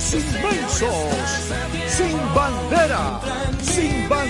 los inmensos, sin bandera, sin bandera,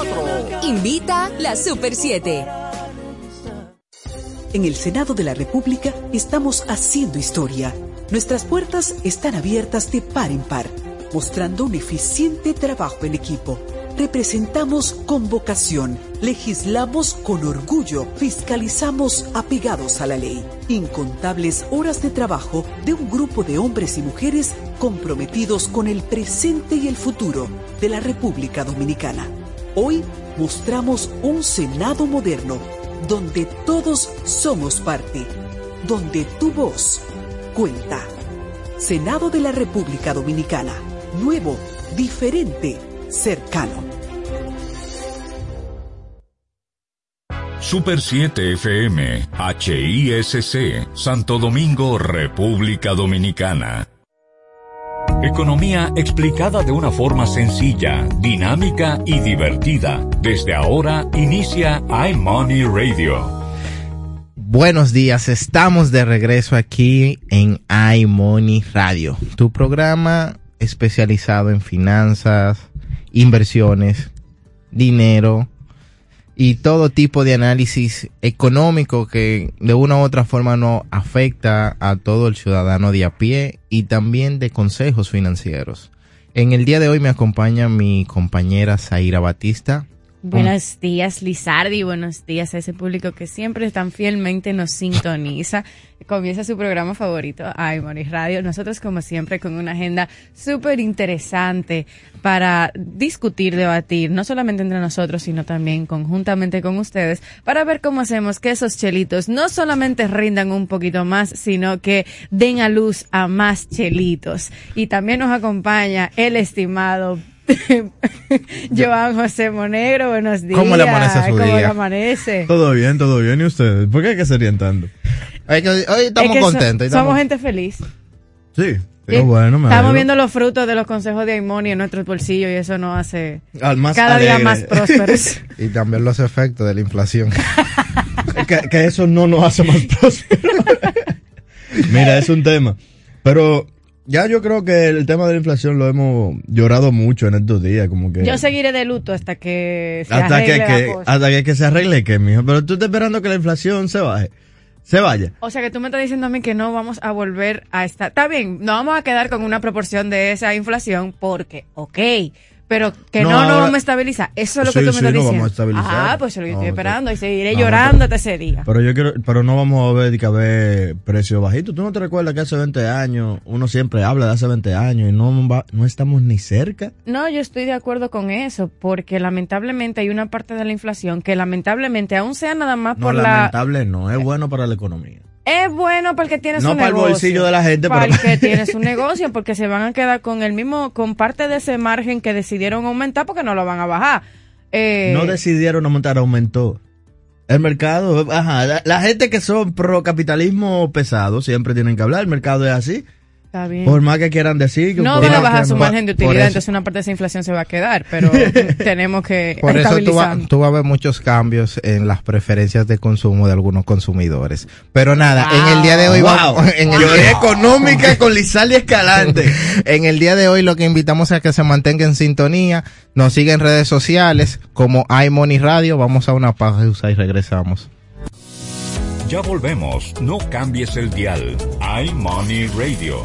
809-227-1344. Invita la Super 7. En el Senado de la República estamos haciendo historia. Nuestras puertas están abiertas de par en par, mostrando un eficiente trabajo en equipo. Representamos con vocación, legislamos con orgullo, fiscalizamos apegados a la ley. Incontables horas de trabajo de un grupo de hombres y mujeres comprometidos con el presente y el futuro de la República Dominicana. Hoy mostramos un Senado moderno donde todos somos parte, donde tu voz cuenta. Senado de la República Dominicana, nuevo, diferente, cercano. Super 7 FM, HISC, Santo Domingo, República Dominicana. Economía explicada de una forma sencilla, dinámica y divertida. Desde ahora inicia iMoney Radio. Buenos días, estamos de regreso aquí en iMoney Radio, tu programa especializado en finanzas, inversiones, dinero y todo tipo de análisis económico que de una u otra forma no afecta a todo el ciudadano de a pie y también de consejos financieros. En el día de hoy me acompaña mi compañera Zaira Batista. Buenos días, Lizardi. Buenos días a ese público que siempre tan fielmente nos sintoniza. Comienza su programa favorito, Moris Radio. Nosotros, como siempre, con una agenda súper interesante para discutir, debatir, no solamente entre nosotros, sino también conjuntamente con ustedes, para ver cómo hacemos que esos chelitos no solamente rindan un poquito más, sino que den a luz a más chelitos. Y también nos acompaña el estimado Joan José Monegro, buenos días. ¿Cómo le amanece su ¿Cómo día? amanece? Todo bien, todo bien. ¿Y ustedes? ¿Por qué hay que se ríen tanto? Hoy, hoy estamos Es que so- contentos. hoy somos estamos- gente feliz. Sí. Sí. Bueno, me Estamos viendo los frutos de los consejos de Aimoni en nuestros bolsillos y eso nos hace Al más cada día más prósperos. Y también los efectos de la inflación. que, que eso no nos hace más prósperos. Mira, es un tema. Pero ya yo creo que el tema de la inflación lo hemos llorado mucho en estos días. Como que Yo seguiré de luto hasta que se hasta que, arregle la que- cosa. hasta que, que se arregle que mijo. Pero tú estás esperando que la inflación se baje. Se vaya. O sea que tú me estás diciendo a mí que no vamos a volver a estar. Está bien, no vamos a quedar con una proporción de esa inflación porque, ok, pero que no, No, no, ahora- vamos a estabilizar. Eso es lo que Sí, tú me sí, estás no diciendo. vamos a estabilizar. Ah, pues yo lo No, estoy esperando y seguiré No, llorando no, hasta ese día. Pero yo quiero, pero no vamos a ver que haber precios bajitos. ¿Tú no te recuerdas que hace 20 años uno siempre habla de hace 20 años y no, va- no estamos ni cerca? No, yo estoy de acuerdo con eso, porque lamentablemente hay una parte de la inflación que lamentablemente, aún sea nada más No, por la... lamentable no, es bueno para la economía. Es bueno para el que tiene No su para el negocio. bolsillo de la gente, Para pero- el que tiene su negocio, porque se van a quedar con el mismo, con parte de ese margen que decidieron aumentar porque no lo van a bajar. Eh, No decidieron aumentar, aumentó. El mercado, ajá, la, la gente que son pro capitalismo pesado siempre tienen que hablar, el mercado es así. Está bien. Por más que quieran decir que no por van a más bajar que su no- margen de utilidad, entonces una parte de esa inflación se va a quedar, pero tenemos que Por eso tú, va- estabilizar. tú vas a ver muchos cambios en las preferencias de consumo de algunos consumidores. Pero nada, en el día de hoy Wow. vamos, en el Teoría económica con Lizaldi Escalante. En el día de hoy lo que invitamos a que se mantenga en sintonía, nos siga en redes sociales como iMoney Radio, vamos a una pausa y regresamos. Ya volvemos, no cambies el dial. iMoney Radio.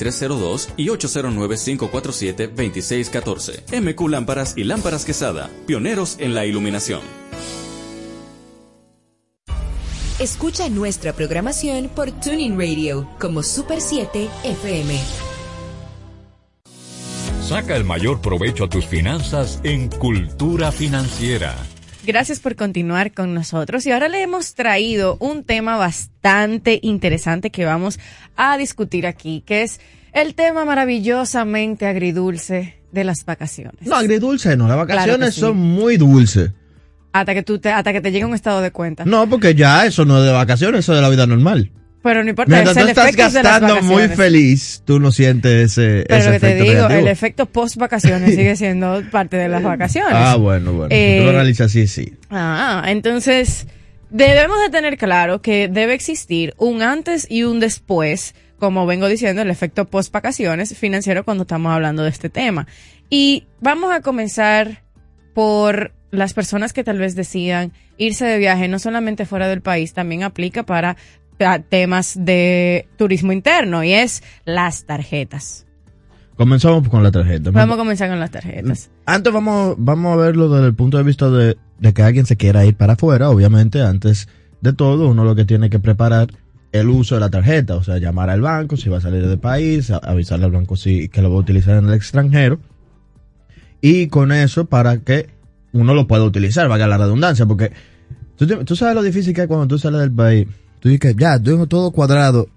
809-547-2302 y 809-547-2614. MQ Lámparas y Lámparas Quesada, pioneros en la iluminación. Escucha nuestra programación por Tuning Radio como Super 7 FM. Saca el mayor provecho a tus finanzas en Cultura Financiera. Gracias por continuar con nosotros y ahora le hemos traído un tema bastante interesante que vamos a discutir aquí, que es el tema maravillosamente agridulce de las vacaciones. No, agridulce no, las Claro vacaciones sí. son muy dulces. Hasta que tú te, hasta que te llegue un estado de cuenta. No, porque ya eso no es de vacaciones, eso es de la vida normal. Pero no importa, Mientras es tú el estás efecto de las gastando muy vacaciones. feliz, tú no sientes ese, Pero ese lo que te digo, negativo. el efecto post vacaciones sigue siendo parte de las vacaciones. Ah, bueno, bueno. Eh, si tú lo analizas así, sí. Ah, entonces debemos de tener claro que debe existir un antes y un después, como vengo diciendo, el efecto post vacaciones financiero cuando estamos hablando de este tema. Y vamos a comenzar por las personas que tal vez decidan irse de viaje, no solamente fuera del país, también aplica para pa- temas de turismo interno y es las tarjetas. Comenzamos con la tarjeta. Vamos a comenzar con las tarjetas. Antes vamos, vamos a verlo desde el punto de vista de, de que alguien se quiera ir para afuera. Obviamente, antes de todo, uno lo que tiene que preparar el uso de la tarjeta. O sea, llamar al banco si va a salir del país, avisarle al banco si que lo va a utilizar en el extranjero. Y con eso, para que uno lo pueda utilizar, valga la redundancia. Porque tú, tú sabes lo difícil que es cuando tú sales del país. Tú dices, ya, tengo todo cuadrado.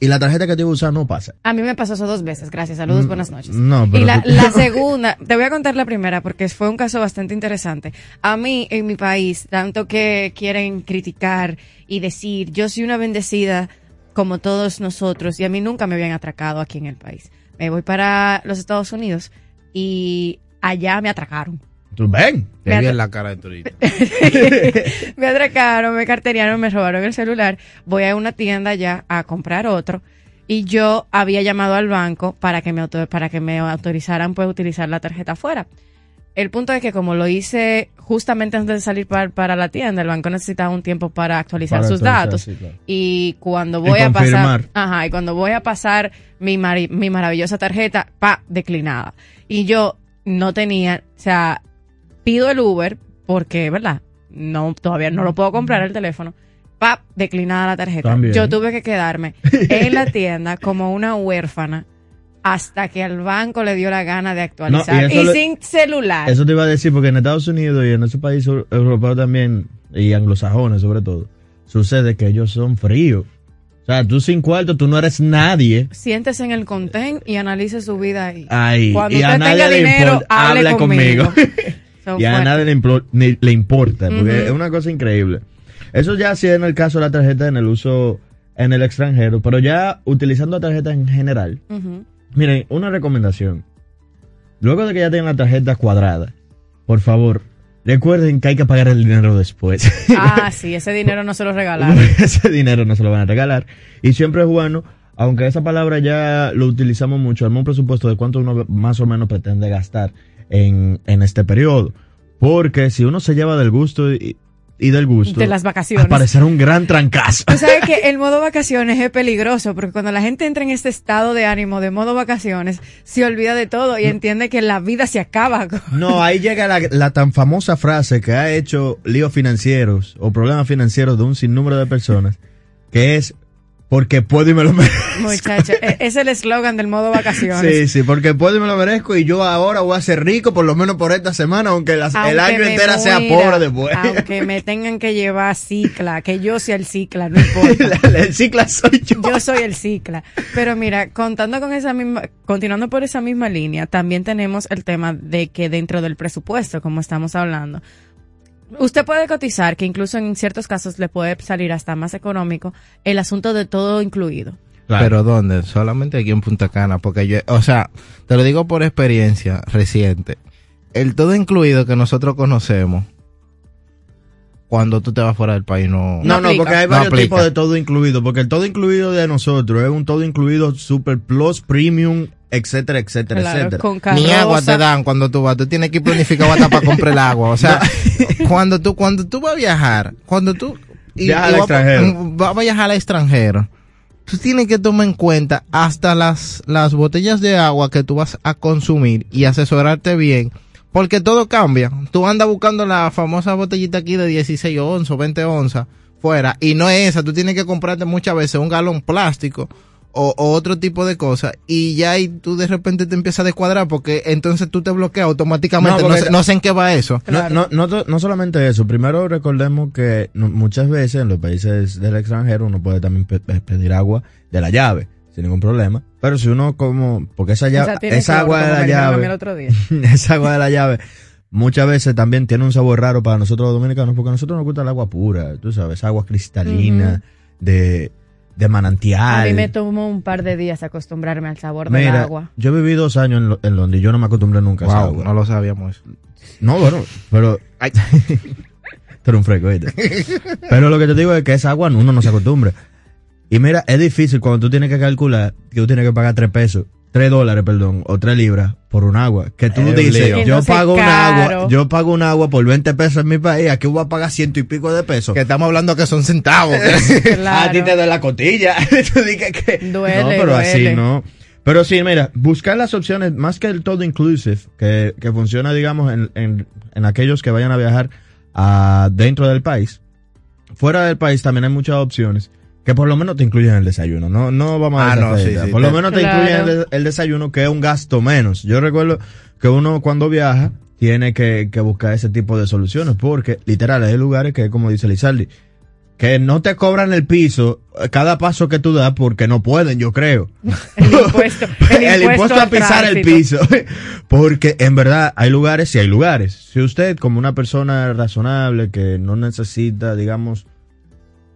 Y la tarjeta que te voy a usar no pasa. A mí me pasó eso dos veces, gracias. Saludos, buenas noches. Mm, no, pero y la segunda, te voy a contar la primera porque fue un caso bastante interesante. A mí, en mi país, tanto que quieren criticar y decir, yo soy una bendecida como todos nosotros y a mí nunca me habían atracado aquí en el país. Me voy para los Estados Unidos y allá me atracaron. Tú ven. Te vi en la cara de turista. me atracaron, me carteriaron, me robaron el celular. Voy a una tienda ya a comprar otro. Y yo había llamado al banco para que me, auto- para que me autorizaran pues utilizar la tarjeta afuera. El punto es que como lo hice justamente antes de salir para, para la tienda, el banco necesitaba un tiempo para actualizar Para sus datos. sí, claro. Y cuando Y voy a pasar, ajá, y cuando voy a pasar mi, mi maravillosa tarjeta, pa, declinada. Y yo no tenía, o sea, pido el Uber porque, ¿verdad? No, todavía no lo puedo comprar el teléfono. Pap, declinada la tarjeta. También. Yo tuve que quedarme en la tienda como una huérfana hasta que al banco le dio la gana de actualizar. No, y sin celular. Eso te iba a decir, porque en Estados Unidos y en esos países eu- europeos también, y anglosajones sobre todo, sucede que ellos son fríos. O sea, tú sin cuarto, tú no eres nadie. Siéntese en el contén y analice su vida ahí. Ahí. Cuando y a usted nadie tenga dinero, hable Habla conmigo. conmigo. Son y a nadie le, le importa, porque es una cosa increíble. Eso ya sí en el caso de la tarjeta en el uso en el extranjero, pero ya utilizando la tarjeta en general. Miren, una recomendación. Luego de que ya tengan la tarjeta cuadrada, por favor, recuerden que hay que pagar el dinero después. Ah, sí, ese dinero no se lo regalaron. Ese dinero no se lo van a regalar. Y siempre es bueno, aunque esa palabra ya lo utilizamos mucho, armar un presupuesto de cuánto uno más o menos pretende gastar en, en este periodo. Porque si uno se lleva del gusto y, y del gusto, De las vacaciones. aparecerá un gran trancazo. Tú sabes que el modo vacaciones es peligroso porque cuando la gente entra en este estado de ánimo de modo vacaciones, se olvida de todo y entiende que la vida se acaba. No, ahí llega la, la tan famosa frase que ha hecho líos financieros o problemas financieros de un sinnúmero de personas, que es porque puedo y me lo merezco. Muchacho, e- es el eslogan del modo vacaciones. Sí, sí, porque puedo y me lo merezco y yo ahora voy a ser rico por lo menos por esta semana, aunque las- el año entero sea pobre después. Aunque me tengan que llevar cicla, que yo sea el cicla, no importa. El cicla soy yo. Yo soy el cicla. Pero mira, contando con esa misma, continuando por esa misma línea, también tenemos el tema de que dentro del presupuesto, como estamos hablando, usted puede cotizar, que incluso en ciertos casos le puede salir hasta más económico el asunto de todo incluido. Pero ¿dónde? Solamente aquí en Punta Cana, porque yo, o sea, te lo digo por experiencia reciente. El todo incluido que nosotros conocemos, cuando tú te vas fuera del país, no. No, no, porque hay No varios aplica. tipos de todo incluido, porque el todo incluido de nosotros es un todo incluido super plus, premium, etcétera, etcétera, Claro, etcétera. Ni agua te dan cuando tú vas. Tú tienes que ir planificado hasta para comprar el agua. O sea, cuando tú cuando tú vas a viajar, cuando tú y- Viaja y al extranjero. vas a viajar al extranjero, tú tienes que tomar en cuenta hasta las, las botellas de agua que tú vas a consumir y asesorarte bien, porque todo cambia. Tú andas buscando la famosa botellita aquí de 16 onzas o 20 onzas fuera y no es esa, tú tienes que comprarte muchas veces un galón plástico o, o otro tipo de cosas y ya ahí tú de repente te empiezas a descuadrar porque entonces tú te bloqueas automáticamente. No, No, sé, no sé en qué va eso. No, no, no, to- no solamente eso, primero recordemos que muchas veces en los países del extranjero uno puede también pe- pe- pedir agua de la llave sin ningún problema, pero si uno como, porque esa, llave, Esa agua de la el llave, otro día. esa agua de la llave muchas veces también tiene un sabor raro para nosotros los dominicanos porque a nosotros nos gusta el agua pura, tú sabes, agua cristalina, de, de manantial. A mí me tomó un par de días acostumbrarme al sabor del Mira, agua. yo viví dos años en, Lo- en Londres y yo no me acostumbré nunca a esa agua. no lo sabíamos. No, bueno, pero. Tú eres un freco, ¿viste? Pero lo que te digo es que esa agua uno no se acostumbra. Y mira, es difícil cuando tú tienes que calcular que tú tienes que pagar 3 pesos, 3 dólares, perdón, o 3 libras por un agua. Que tú Es dices. Que yo no pago un agua, yo pago un agua por 20 pesos en mi país, aquí voy a pagar ciento y pico de pesos. Que estamos hablando que son centavos. Claro. A ti te da la cotilla. Tú dices que- Duele, no, pero así no. Pero sí, mira, buscar las opciones, más que el todo inclusive, que, que funciona, digamos, en, en, en aquellos que vayan a viajar a, dentro del país. Fuera del país también hay muchas opciones que por lo menos te incluyen el desayuno. No, no vamos a Ah, no, desacreditar. sí, sí, Por te- lo menos te Claro. incluyen el, el desayuno, que es un gasto menos. Yo recuerdo que uno cuando viaja tiene que, que buscar ese tipo de soluciones, porque literal hay lugares que, como dice Lizardi, que no te cobran el piso cada paso que tú das porque no pueden, yo creo. El impuesto, el impuesto, a pisar el piso. Porque en verdad hay lugares y hay lugares. Si usted, como una persona razonable que no necesita, digamos,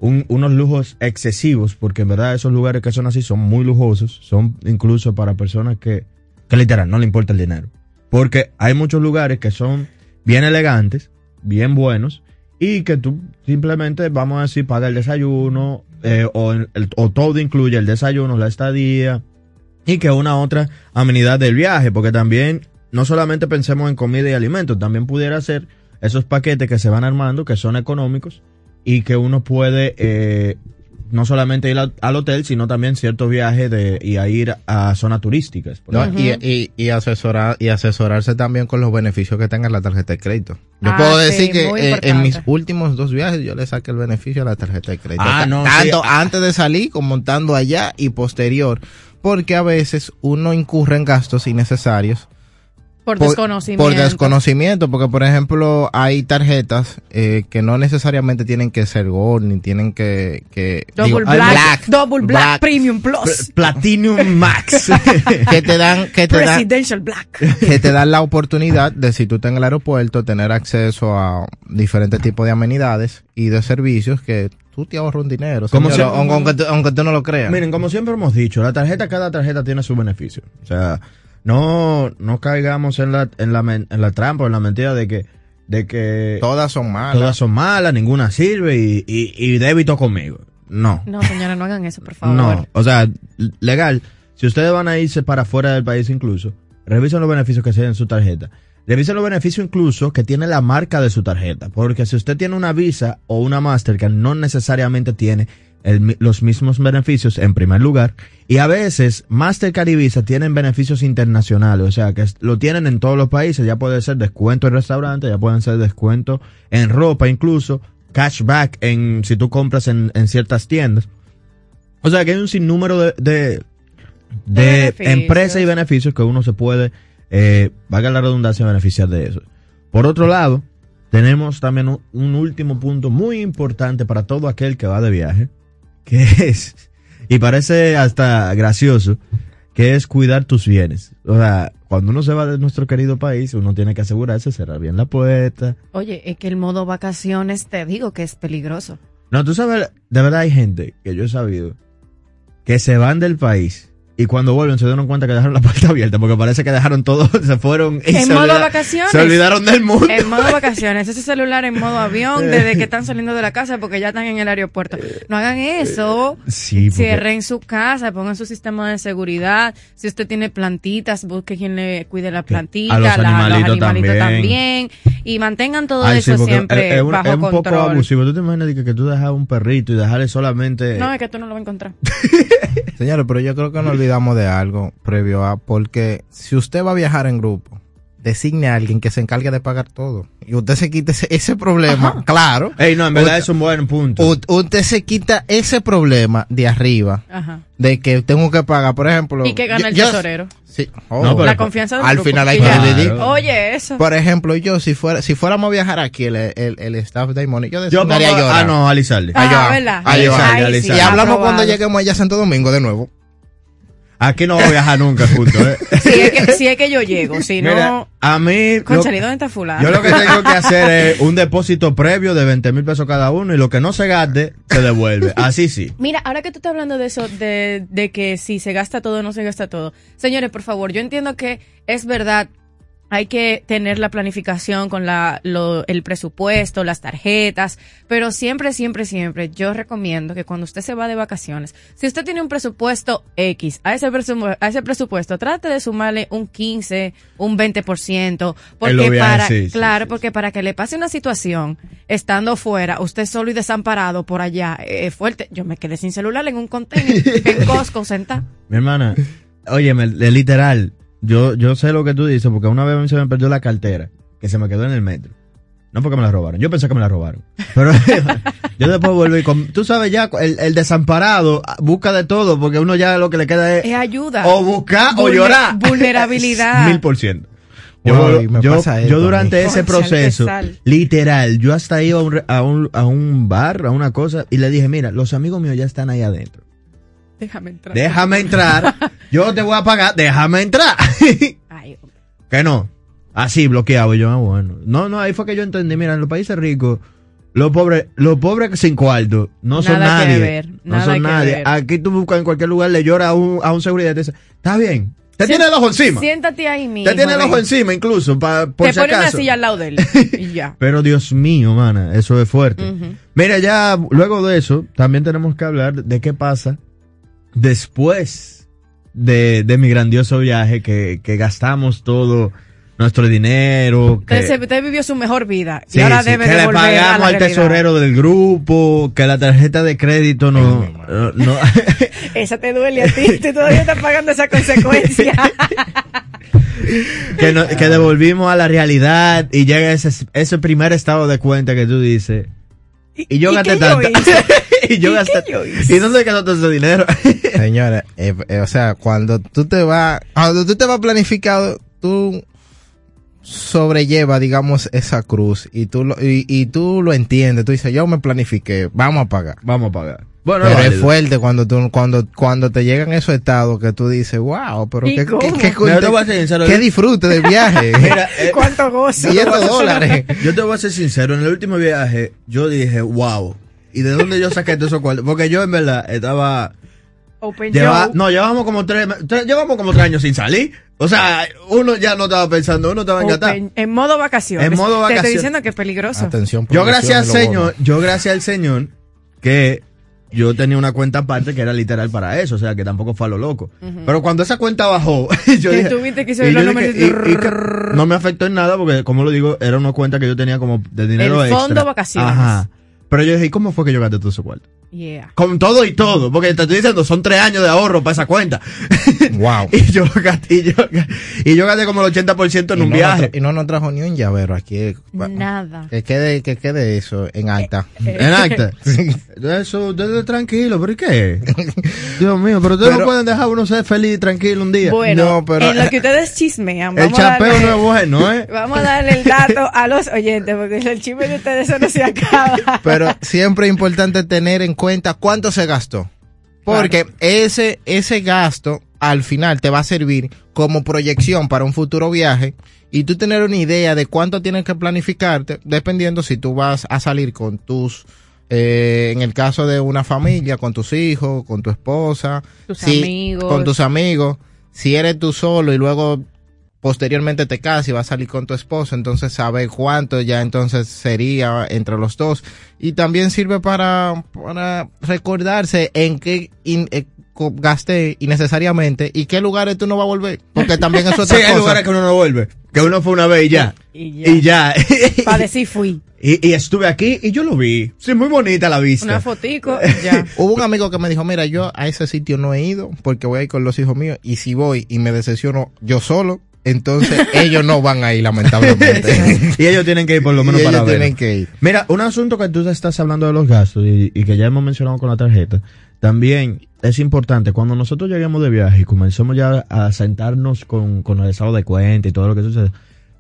un- unos lujos excesivos, porque en verdad esos lugares que son así son muy lujosos, son incluso para personas que, que literal no le importa el dinero. Porque hay muchos lugares que son bien elegantes, bien buenos, y que tú simplemente, vamos a decir, paga el desayuno, eh, o, o todo incluye el desayuno, la estadía, y que una otra amenidad del viaje, porque también no solamente pensemos en comida y alimentos, también pudiera ser esos paquetes que se van armando, que son económicos, y que uno puede eh, no solamente ir al, al hotel, sino también ciertos viajes de, y a ir a zonas turísticas. No, y, y, y asesorar y asesorarse también con los beneficios que tenga la tarjeta de crédito. Yo Ah, puedo sí, decir que eh, en mis últimos dos viajes yo le saqué el beneficio a la tarjeta de crédito. Ah, no, Tanto sí. antes de salir como montando allá y posterior. Porque a veces uno incurre en gastos innecesarios Por, por, desconocimiento. por desconocimiento, porque por ejemplo hay tarjetas eh, que no necesariamente tienen que ser gold ni tienen que, que Double digo, black, Double black, black, Premium Pl- Plus. Platinum Max. que te dan que te dan Black. que te dan la oportunidad de si tú estás en el aeropuerto tener acceso a diferentes tipos de amenidades y de servicios que tú te ahorras un dinero, Como señor, si- aunque, aunque tú, aunque tú no lo creas. Miren, como siempre hemos dicho, la tarjeta, cada tarjeta tiene su beneficio. O sea, no, no caigamos en la, en la, men- en la trampa, en la mentira de que, de que todas son malas. todas son malas, ninguna sirve y, y, y débito conmigo. No. No, señora, no hagan eso, por favor. No, o sea, legal. Si ustedes van a irse para fuera del país incluso, revisen los beneficios que tiene en su tarjeta. Revisen los beneficios incluso que tiene la marca de su tarjeta. Porque si usted tiene una Visa o una Mastercard, no necesariamente tiene el los mismos beneficios en primer lugar. Y a veces Mastercard y Visa tienen beneficios internacionales. O sea, que lo tienen en todos los países. Ya puede ser descuento en restaurantes, ya pueden ser descuento en ropa incluso. Cashback en, si tú compras en, en ciertas tiendas. O sea que hay un sinnúmero de, de, De empresas y beneficios que uno se puede, eh, valga la redundancia, beneficiar de eso. Por otro lado, tenemos también un, un último punto muy importante para todo aquel que va de viaje, que es, y parece hasta gracioso, que es cuidar tus bienes. O sea, cuando uno se va de nuestro querido país, uno tiene que asegurarse cerrar bien la puerta, Oye, es que el modo vacaciones, te digo que es peligroso. No, tú sabes, de verdad hay gente que yo he sabido que se van del país y cuando vuelven se dieron cuenta que dejaron la puerta abierta porque parece que dejaron todo, se fueron y En se, modo olvida- vacaciones. se olvidaron del mundo. En modo vacaciones, ese celular en modo avión desde que están saliendo de la casa porque ya están en el aeropuerto. No hagan eso. Sí, porque- Cierren su casa, pongan su sistema de seguridad. Si usted tiene plantitas, busque quien le cuide la plantita, a los la- animalitos también. también. Y mantengan todo Ay, eso siempre es, es un, bajo es un poco abusivo. ¿Tú te imaginas que, que tú dejas un perrito y dejarle solamente... No, es que tú no lo vas a encontrar. Señores, pero yo creo que nos olvidamos de algo previo a, porque si usted va a viajar en grupo, designe a alguien que se encargue de pagar todo. Y usted se quite ese, ese problema, claro. Ey, no, en verdad Usted- es un buen punto. Usted se quita ese problema de arriba, Ajá. de que tengo que pagar, por ejemplo. ¿Y qué gana yo- el yo- tesorero? Sí. Oh. No, pero- La confianza del al grupo, final hay que dividir. Oye, eso. Por ejemplo, yo, si fuera, si fuéramos a viajar aquí, el, el, el staff de Imoni, yo Yo pongo- a llorar. Ah, no. Ah, a llorar. ¿verdad? A Ahí sí, Y hablamos aprobado. cuando lleguemos allá a Santo Domingo de nuevo. Aquí no voy a viajar nunca juntos, ¿eh? Si es que, si es que yo llego, si Mira, no... a mí... lo- Concha, ¿y dónde está fulano? yo lo que tengo que hacer es un depósito previo de 20 mil pesos cada uno y lo que no se gaste, se devuelve. Así sí. Mira, ahora que tú estás hablando de eso, de, de que si se gasta todo o no se gasta todo. Señores, por favor, yo entiendo que es verdad, hay que tener la planificación con la, lo- el presupuesto, las tarjetas, pero siempre, siempre, siempre yo recomiendo que cuando usted se va de vacaciones, si usted tiene un presupuesto X, a ese, a ese presupuesto trate de sumarle un 15, un 20%, porque para, sí, claro, sí, porque para que le pase una situación estando fuera, usted solo y desamparado por allá, eh, es fuerte. Yo me quedé sin celular en un container, en Costco, sentada. Mi hermana, óyeme, literal, yo, yo sé lo que tú dices porque una vez a mí se me perdió la cartera, que se me quedó en el metro. No porque me la robaron, yo pensé que me la robaron. Pero yo después volví con, tú sabes ya, el, el desamparado busca de todo porque uno ya lo que le queda es Es ayuda. o buscar o llorar. vulnerabilidad. Mil por ciento. Yo, yo, yo durante ese proceso, literal, yo hasta iba a un, re- a, un, a un bar, a una cosa, y le dije, mira, los amigos míos ya están ahí adentro. Déjame entrar. Déjame entrar, yo te voy a pagar, déjame entrar. Ay, que no. Así bloqueado. Y yo, ah, bueno. No, no, ahí fue que yo entendí. Mira, en los países ricos, los pobres, los pobres sin cuarto no son Nada que nadie. ver, no son que nadie. ver. Aquí tú buscas en cualquier lugar, le llora a un, a un seguridad y te dice, está bien. Te tiene el ojo encima. Siéntate ahí mismo. Te tiene el ojo encima incluso, pa, por Te si pone una silla al lado de él. Y ya. Pero Dios mío, mana, eso es fuerte. Mira, ya luego de eso, también tenemos que hablar de qué pasa después de, de mi grandioso viaje, que, que gastamos todo nuestro dinero. Que, Usted, se- usted vivió su mejor vida. sí, y ahora sí, debe que de le volver a pagamos la al realidad. tesorero del grupo, que la tarjeta de crédito no... No- no- Esa te duele a ti. Tú todavía estás pagando esa consecuencia. que, no- que devolvimos a la realidad y llega ese, ese primer estado de cuenta que tú dices... Y yo ¿Y gasté tanto. y yo ¿Y gasté. yo? ¿Y dónde quedó todo ese dinero? Señores, eh, eh, o sea, cuando tú te vas, cuando tú te vas planificado, tú sobrelleva, digamos, esa cruz y tú lo, y, y tú lo entiendes. Tú dices, yo me planifiqué, vamos a pagar. Vamos a pagar. Bueno, Pero es fuerte cuando tú, cuando, cuando te llegan esos estados que tú dices, wow, pero ¿Y qué, qué, qué, Mira, te voy a ser sincero, qué yo- disfrute del viaje. Mira, eh, ¿Cuánto gozo? 100 dólares. yo te voy a ser sincero, en el último viaje yo dije, wow. ¿Y de dónde yo saqué todos esos cuartos? Porque yo en verdad estaba... Open lleva- no, llevamos como tres, tres- llevamos como tres años sin salir. O sea, uno ya no estaba pensando, uno estaba engatado. Open- en modo vacaciones. En modo Te vacaciones. estoy diciendo que es peligroso. Atención, Yo gracias al Señor, yo gracias al Señor que yo tenía una cuenta aparte que era literal para eso, o sea, que tampoco fue a lo loco. Pero cuando esa cuenta bajó, yo dije, tuviste que y subir yo los dije, números y- y que no me afectó en nada porque, como lo digo, era una cuenta que yo tenía como de dinero El extra. fondo vacaciones. Ajá. Pero yo dije, ¿y cómo fue que yo gasté todo ese cuarto? Yeah. Con todo y todo, porque te estoy diciendo, son tres años de ahorro para esa cuenta. Wow. y yo gasté, y yo, y yo gasté como el 80% en Y un no viaje. y no nos trajo ni un llavero aquí. Nada. Que quede, que quede eso en alta. En acta. Eso, ustedes tranquilo, ¿pero y qué? Dios mío, pero ustedes Pero- no pueden dejar uno ser feliz y tranquilo un día. Bueno, No, pero- en lo que ustedes chismean, el vamos a chapeo darle- no es bueno, ¿eh? Vamos a darle el dato a los oyentes, porque el chisme de ustedes eso no se acaba. Pero siempre es importante tener en cuenta cuánto se gastó. Porque ese, ese gasto al final te va a servir como proyección para un futuro viaje y tú tener una idea de cuánto tienes que planificarte, dependiendo si tú vas a salir con tus, eh, en el caso de una familia, con tus hijos, con tu esposa, Tus si- amigos. con tus amigos, si eres tú solo y luego posteriormente te casas y vas a salir con tu esposo, entonces saber cuánto ya entonces sería entre los dos. Y también sirve para, para recordarse en qué in- eh, gasté innecesariamente y qué lugares tú no vas a volver. Porque también eso es Sí, otra hay cosa. lugares que uno no vuelve. Que uno fue una vez y ya. Y ya. Y ya. Para decir fui. y, y estuve aquí y yo lo vi. Sí, muy bonita la vista. Una fotico, ya. Hubo un amigo que me dijo, mira, yo a ese sitio no he ido porque voy a ir con los hijos míos y si voy y me decepciono yo solo, entonces ellos no van a ir lamentablemente. y ellos tienen que ir por lo menos Y para ellos ver. tienen que ir. Mira, un asunto que tú estás hablando de los gastos y, y que ya hemos mencionado con la tarjeta, también es importante cuando nosotros lleguemos de viaje y comencemos ya a sentarnos con, con el estado de cuenta y todo lo que sucede,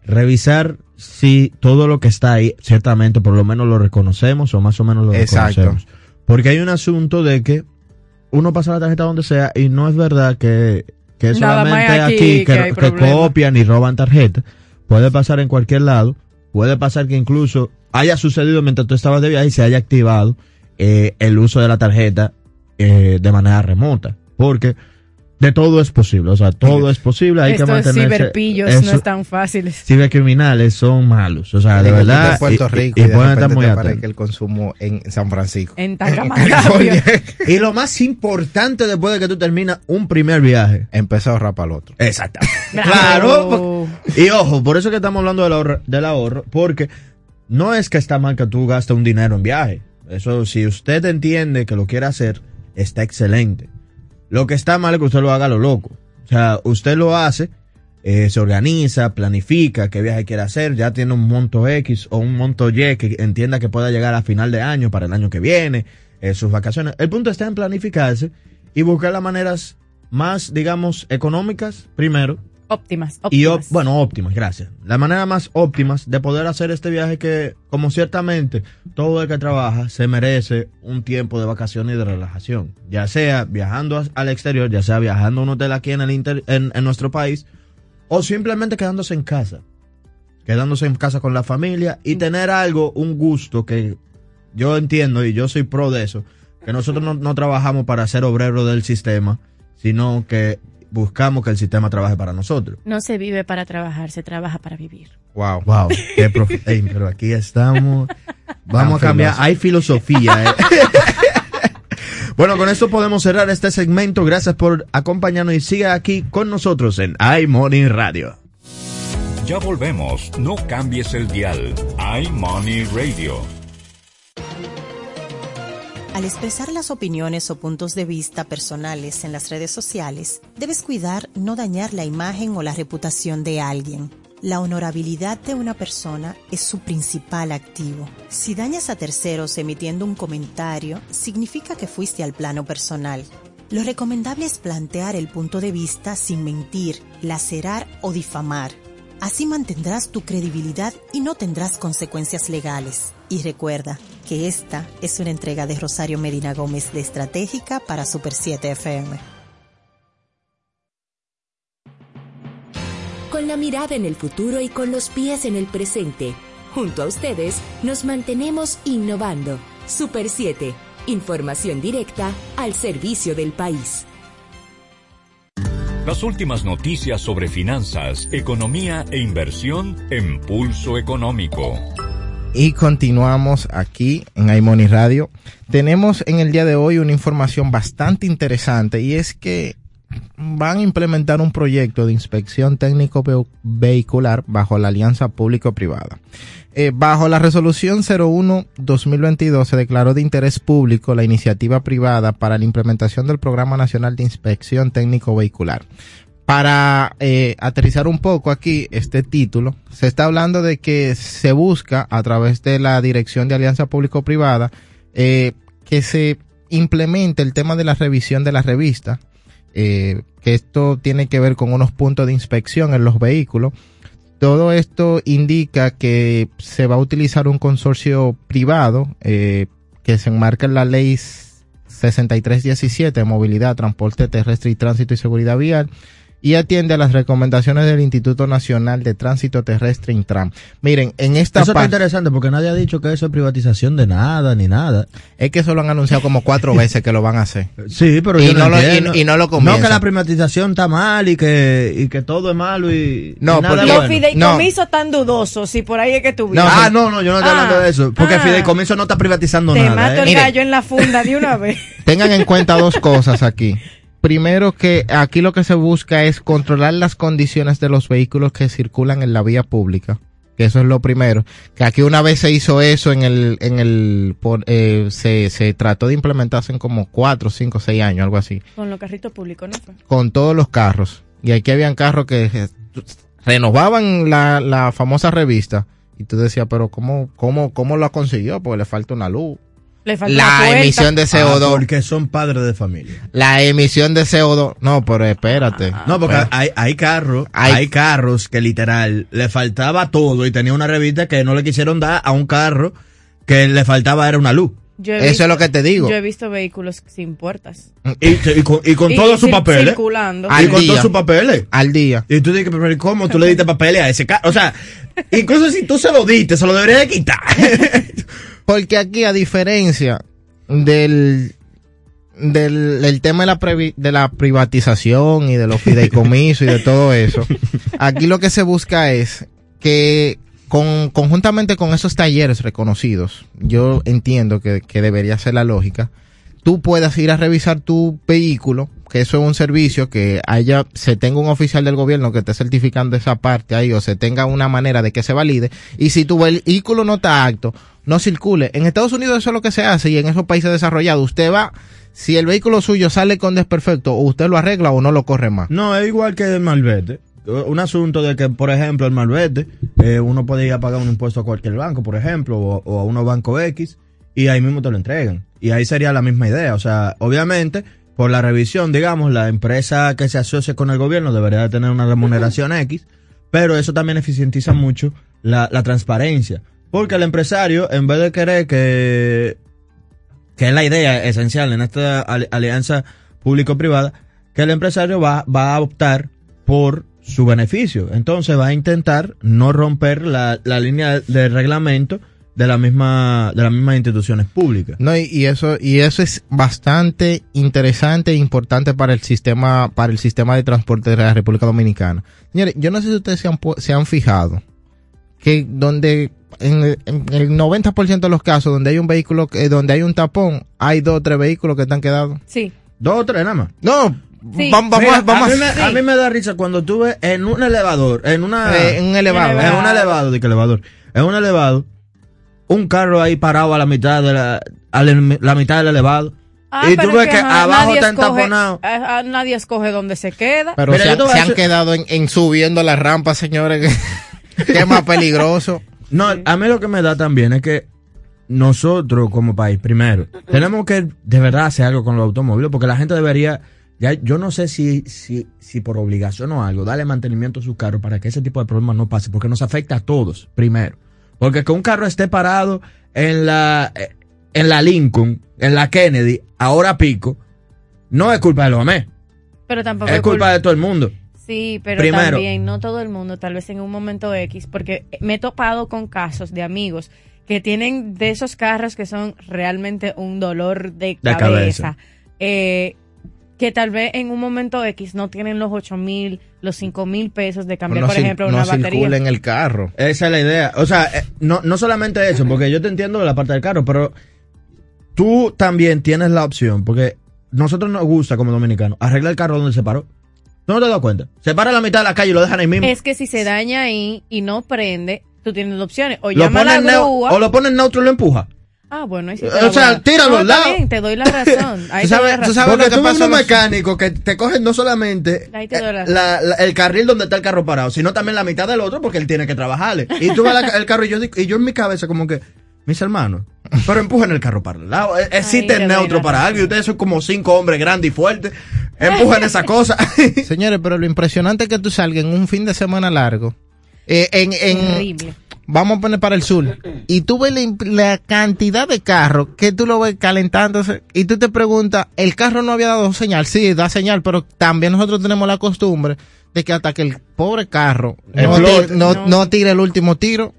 revisar si todo lo que está ahí, ciertamente por lo menos lo reconocemos o más o menos lo Exacto. reconocemos. Porque hay un asunto de que uno pasa la tarjeta donde sea y no es verdad que, que es Nada más solamente aquí aquí, que copian y roban tarjeta. Puede pasar en cualquier lado. Puede pasar que incluso haya sucedido mientras tú estabas de viaje y se haya activado eh, el uso de la tarjeta eh, de manera remota. Porque de todo es posible. O sea, todo es posible. Hay que Estos mantenerse. ciberpillos eso- no están fáciles. Cibercriminales son malos. O sea, de que ir verdad. de Puerto y- Rico y, y, y de pueden estar muy atentos. el consumo en San Francisco. En Tacamacapio. Y lo más importante después de que tú terminas un primer viaje. Empezó a ahorrar para el otro. Exactamente. Claro. Y ojo, por eso que estamos hablando del ahorro, del ahorro, porque no es que está mal que tú gastes un dinero en viaje. Eso, si usted entiende que lo quiere hacer, está excelente. Lo que está mal es que usted lo haga lo loco. O sea, usted lo hace, eh, se organiza, planifica qué viaje quiere hacer, ya tiene un monto X o un monto Y que entienda que pueda llegar a final de año para el año que viene, eh, sus vacaciones. El punto está en planificarse y buscar las maneras más, digamos, económicas, primero, Óptimas, y op- óptimas. bueno, óptimas, gracias. La manera más óptimas de poder hacer este viaje que, como ciertamente todo el que trabaja se merece un tiempo de vacaciones y de relajación. Ya sea viajando al exterior, ya sea viajando a un hotel aquí en, el inter- en, en nuestro país, o simplemente quedándose en casa. Quedándose en casa con la familia y tener algo, un gusto que yo entiendo y yo soy pro de eso, que nosotros no, no trabajamos para ser obreros del sistema, sino que buscamos que el sistema trabaje para nosotros. No se vive para trabajar, se trabaja para vivir. Wow. Wow, qué pero aquí estamos. Vamos a cambiar. Hay filosofía. eh. bueno, con esto podemos cerrar este segmento. Gracias por acompañarnos y siga aquí con nosotros en iMorning Radio. Ya volvemos, no cambies el dial. iMoney Radio. Al expresar las opiniones o puntos de vista personales en las redes sociales, debes cuidar no dañar la imagen o la reputación de alguien. La honorabilidad de una persona es su principal activo. Si dañas a terceros emitiendo un comentario, significa que fuiste al plano personal. Lo recomendable es plantear el punto de vista sin mentir, lacerar o difamar. Así mantendrás tu credibilidad y no tendrás consecuencias legales. Y recuerda que esta es una entrega de Rosario Medina Gómez de Estratégica para Super 7 FM. Con la mirada en el futuro y con los pies en el presente. Junto a ustedes nos mantenemos innovando. Super 7. Información directa al servicio del país. Las últimas noticias sobre finanzas, economía e inversión en Pulso Económico. Y continuamos aquí en iMoney Radio. Tenemos en el día de hoy una información bastante interesante y es que van a implementar un proyecto de inspección técnico ve- vehicular bajo la alianza público-privada. Eh, bajo la resolución 01-2022 se declaró de interés público la iniciativa privada para la implementación del Programa Nacional de Inspección Técnico Vehicular. Para eh, aterrizar un poco aquí este título, se está hablando de que se busca a través de la Dirección de Alianza Público-Privada eh, que se implemente el tema de la revisión de la revista, eh, que esto tiene que ver con unos puntos de inspección en los vehículos. Todo esto indica que se va a utilizar un consorcio privado que se enmarca en la ley 6317 de movilidad, transporte terrestre y tránsito y seguridad vial y atiende a las recomendaciones del Instituto Nacional de Tránsito Terrestre Intran. Miren, en esta Eso está parte interesante porque nadie ha dicho que eso es privatización de nada ni nada. es que eso lo han anunciado como cuatro veces que lo van a hacer. Sí, pero Y yo no lo- y- y no lo No comienzan. que la privatización está mal y que, y que todo es malo y, No, y nada porque- es Los bueno. fideicomisos tan dudosos, si por ahí es que tú vives. ah, no, no, yo no estoy Ah, hablando de eso. Porque el ah. fideicomiso no está privatizando Te nada. mato ¿eh? el Mire. gallo en la funda de una vez. Tengan en cuenta dos cosas aquí. Primero que aquí lo que se busca es controlar las condiciones de los vehículos que circulan en la vía pública. Que eso es lo primero. Que aquí una vez se hizo eso en el, en el, por- eh, se, se trató de implementarse en como cuatro, cinco, seis años, algo así. Con los carritos públicos, ¿no con todos los carros. Y aquí habían carros que renovaban la, la famosa revista. Y tú decías, pero ¿cómo, cómo, cómo lo consiguió? Porque le falta una luz. Le falta La emisión de Ah, CO2. porque son padres de familia. La emisión de CO2. No, pero espérate. No, porque hay, hay carros, Hay- hay... carros que literal le faltaba todo y tenía una revista que no le quisieron dar a un carro que le faltaba era una luz. Eso visto- es lo que te digo. Yo he visto vehículos sin puertas. Y, y con, y con Y todos sus papeles. Circulando. Al y con día. todos sus papeles. Al día. Y tú dices, pero ¿y ¿cómo tú le diste papeles a ese carro? O sea, incluso si tú se lo diste, se lo deberías de quitar. Porque aquí, a diferencia del, del, del tema de la, previ- de la privatización y de los fideicomisos y de todo eso, aquí lo que se busca es que con, conjuntamente con esos talleres reconocidos, yo entiendo que, que debería ser la lógica, tú puedas ir a revisar tu vehículo, que eso es un servicio que haya, se tenga un oficial del gobierno que esté certificando esa parte ahí o se tenga una manera de que se valide. Y si tu vehículo no está acto, no circule. En Estados Unidos eso es lo que se hace y en esos países desarrollados usted va, si el vehículo suyo sale con desperfecto, usted lo arregla o no lo corre más. No, es igual que el malvete. Un asunto de que, por ejemplo, el malvete, eh, uno puede ir a pagar un impuesto a cualquier banco, por ejemplo, o, a unos bancos X, y ahí mismo te lo entregan. Y ahí sería la misma idea. O sea, obviamente, por la revisión, digamos, la empresa que se asocia con el gobierno debería de tener una remuneración X, pero eso también eficientiza mucho la transparencia. Porque el empresario, en vez de querer que que es la idea esencial en esta ali- alianza público-privada, que el empresario va, va a optar por su beneficio. Entonces va a intentar no romper la, la línea de reglamento de la misma, de las mismas instituciones públicas. No, y, eso, y eso es bastante interesante e importante para el sistema, para el sistema de transporte de la República Dominicana. Señores, yo no sé si ustedes se han, se han fijado que donde, en, el- en el 90% de los casos donde hay un vehículo, que- donde hay un tapón, hay dos o tres vehículos que están quedados. Sí. Dos o tres nada más. No, Sí. vam- vamos, Mira, a, vamos a, a- mí me, a mí me da risa cuando tú ves en un elevador, en una... eh, en un elevado. En un elevado, de que elevador. En un elevado, un carro ahí parado a la mitad de la, a la, la mitad del elevado. Ah, y tú ves es que, ajá, abajo nadie está escoge- entaponado. ah, ah, nadie escoge dónde se queda. Pero Mira, se, han- se quedado en, en subiendo la rampa, señores, que, que es más peligroso. No, a mí lo que me da también es que nosotros como país, primero, tenemos que de verdad hacer algo con los automóviles, porque la gente debería, ya yo no sé si, si, si por obligación o algo, darle mantenimiento a sus carros para que ese tipo de problemas no pase, porque nos afecta a todos, primero. Porque que un carro esté parado en la, eh, en la Lincoln, en la Kennedy, ahora pico, no es culpa de los AME, Pero tampoco es culpa de todo el mundo. Sí, pero Primero. también no todo el mundo, tal vez en un momento X, porque me he topado con casos de amigos que tienen de esos carros que son realmente un dolor de, De cabeza, cabeza. eh, que tal vez en un momento X no tienen los 8 mil, los 5 mil pesos de cambiar, no por ejemplo, no una batería. circula en el carro. Esa es la idea. O sea, eh, no, no solamente eso, porque yo te entiendo de la parte del carro, pero tú también tienes la opción, porque nosotros nos gusta como dominicanos arreglar el carro donde se paró. ¿Tú no te das cuenta? Se para a la mitad de la calle y lo dejan ahí mismo. Es que si se daña ahí y no prende, tú tienes dos opciones. O lo llama a la grúa. o lo pone en neutro y lo empuja. Ah, bueno, ahí sí O te la sea, tíralo No, al está lado. bien, te doy la razón. Ahí Tú sabes- tú sabes- Porque lo que tú pasa los- mecánicos que te cogen no solamente la eh, la- la- el carril donde está el carro parado, sino también la mitad del otro porque él tiene que trabajarle. Y tú ves la- el carro y yo, y yo en mi cabeza como que, mis hermanos, pero empujen el carro para el lado. Eh, Existe te el doy neutro para algo y ustedes son como cinco hombres grandes y fuertes. Empujen esa cosa. Señores, pero lo impresionante es que tú salgas en un fin de semana largo. eh, en, en, vamos a poner para el sur. Y tú ves la, cantidad de carros que tú lo ves calentándose. Y tú te preguntas, ¿el carro no había dado señal? Sí, da señal, pero también nosotros tenemos la costumbre de que hasta que el pobre carro no, Explote. tire, no, No. no tire el último tiro,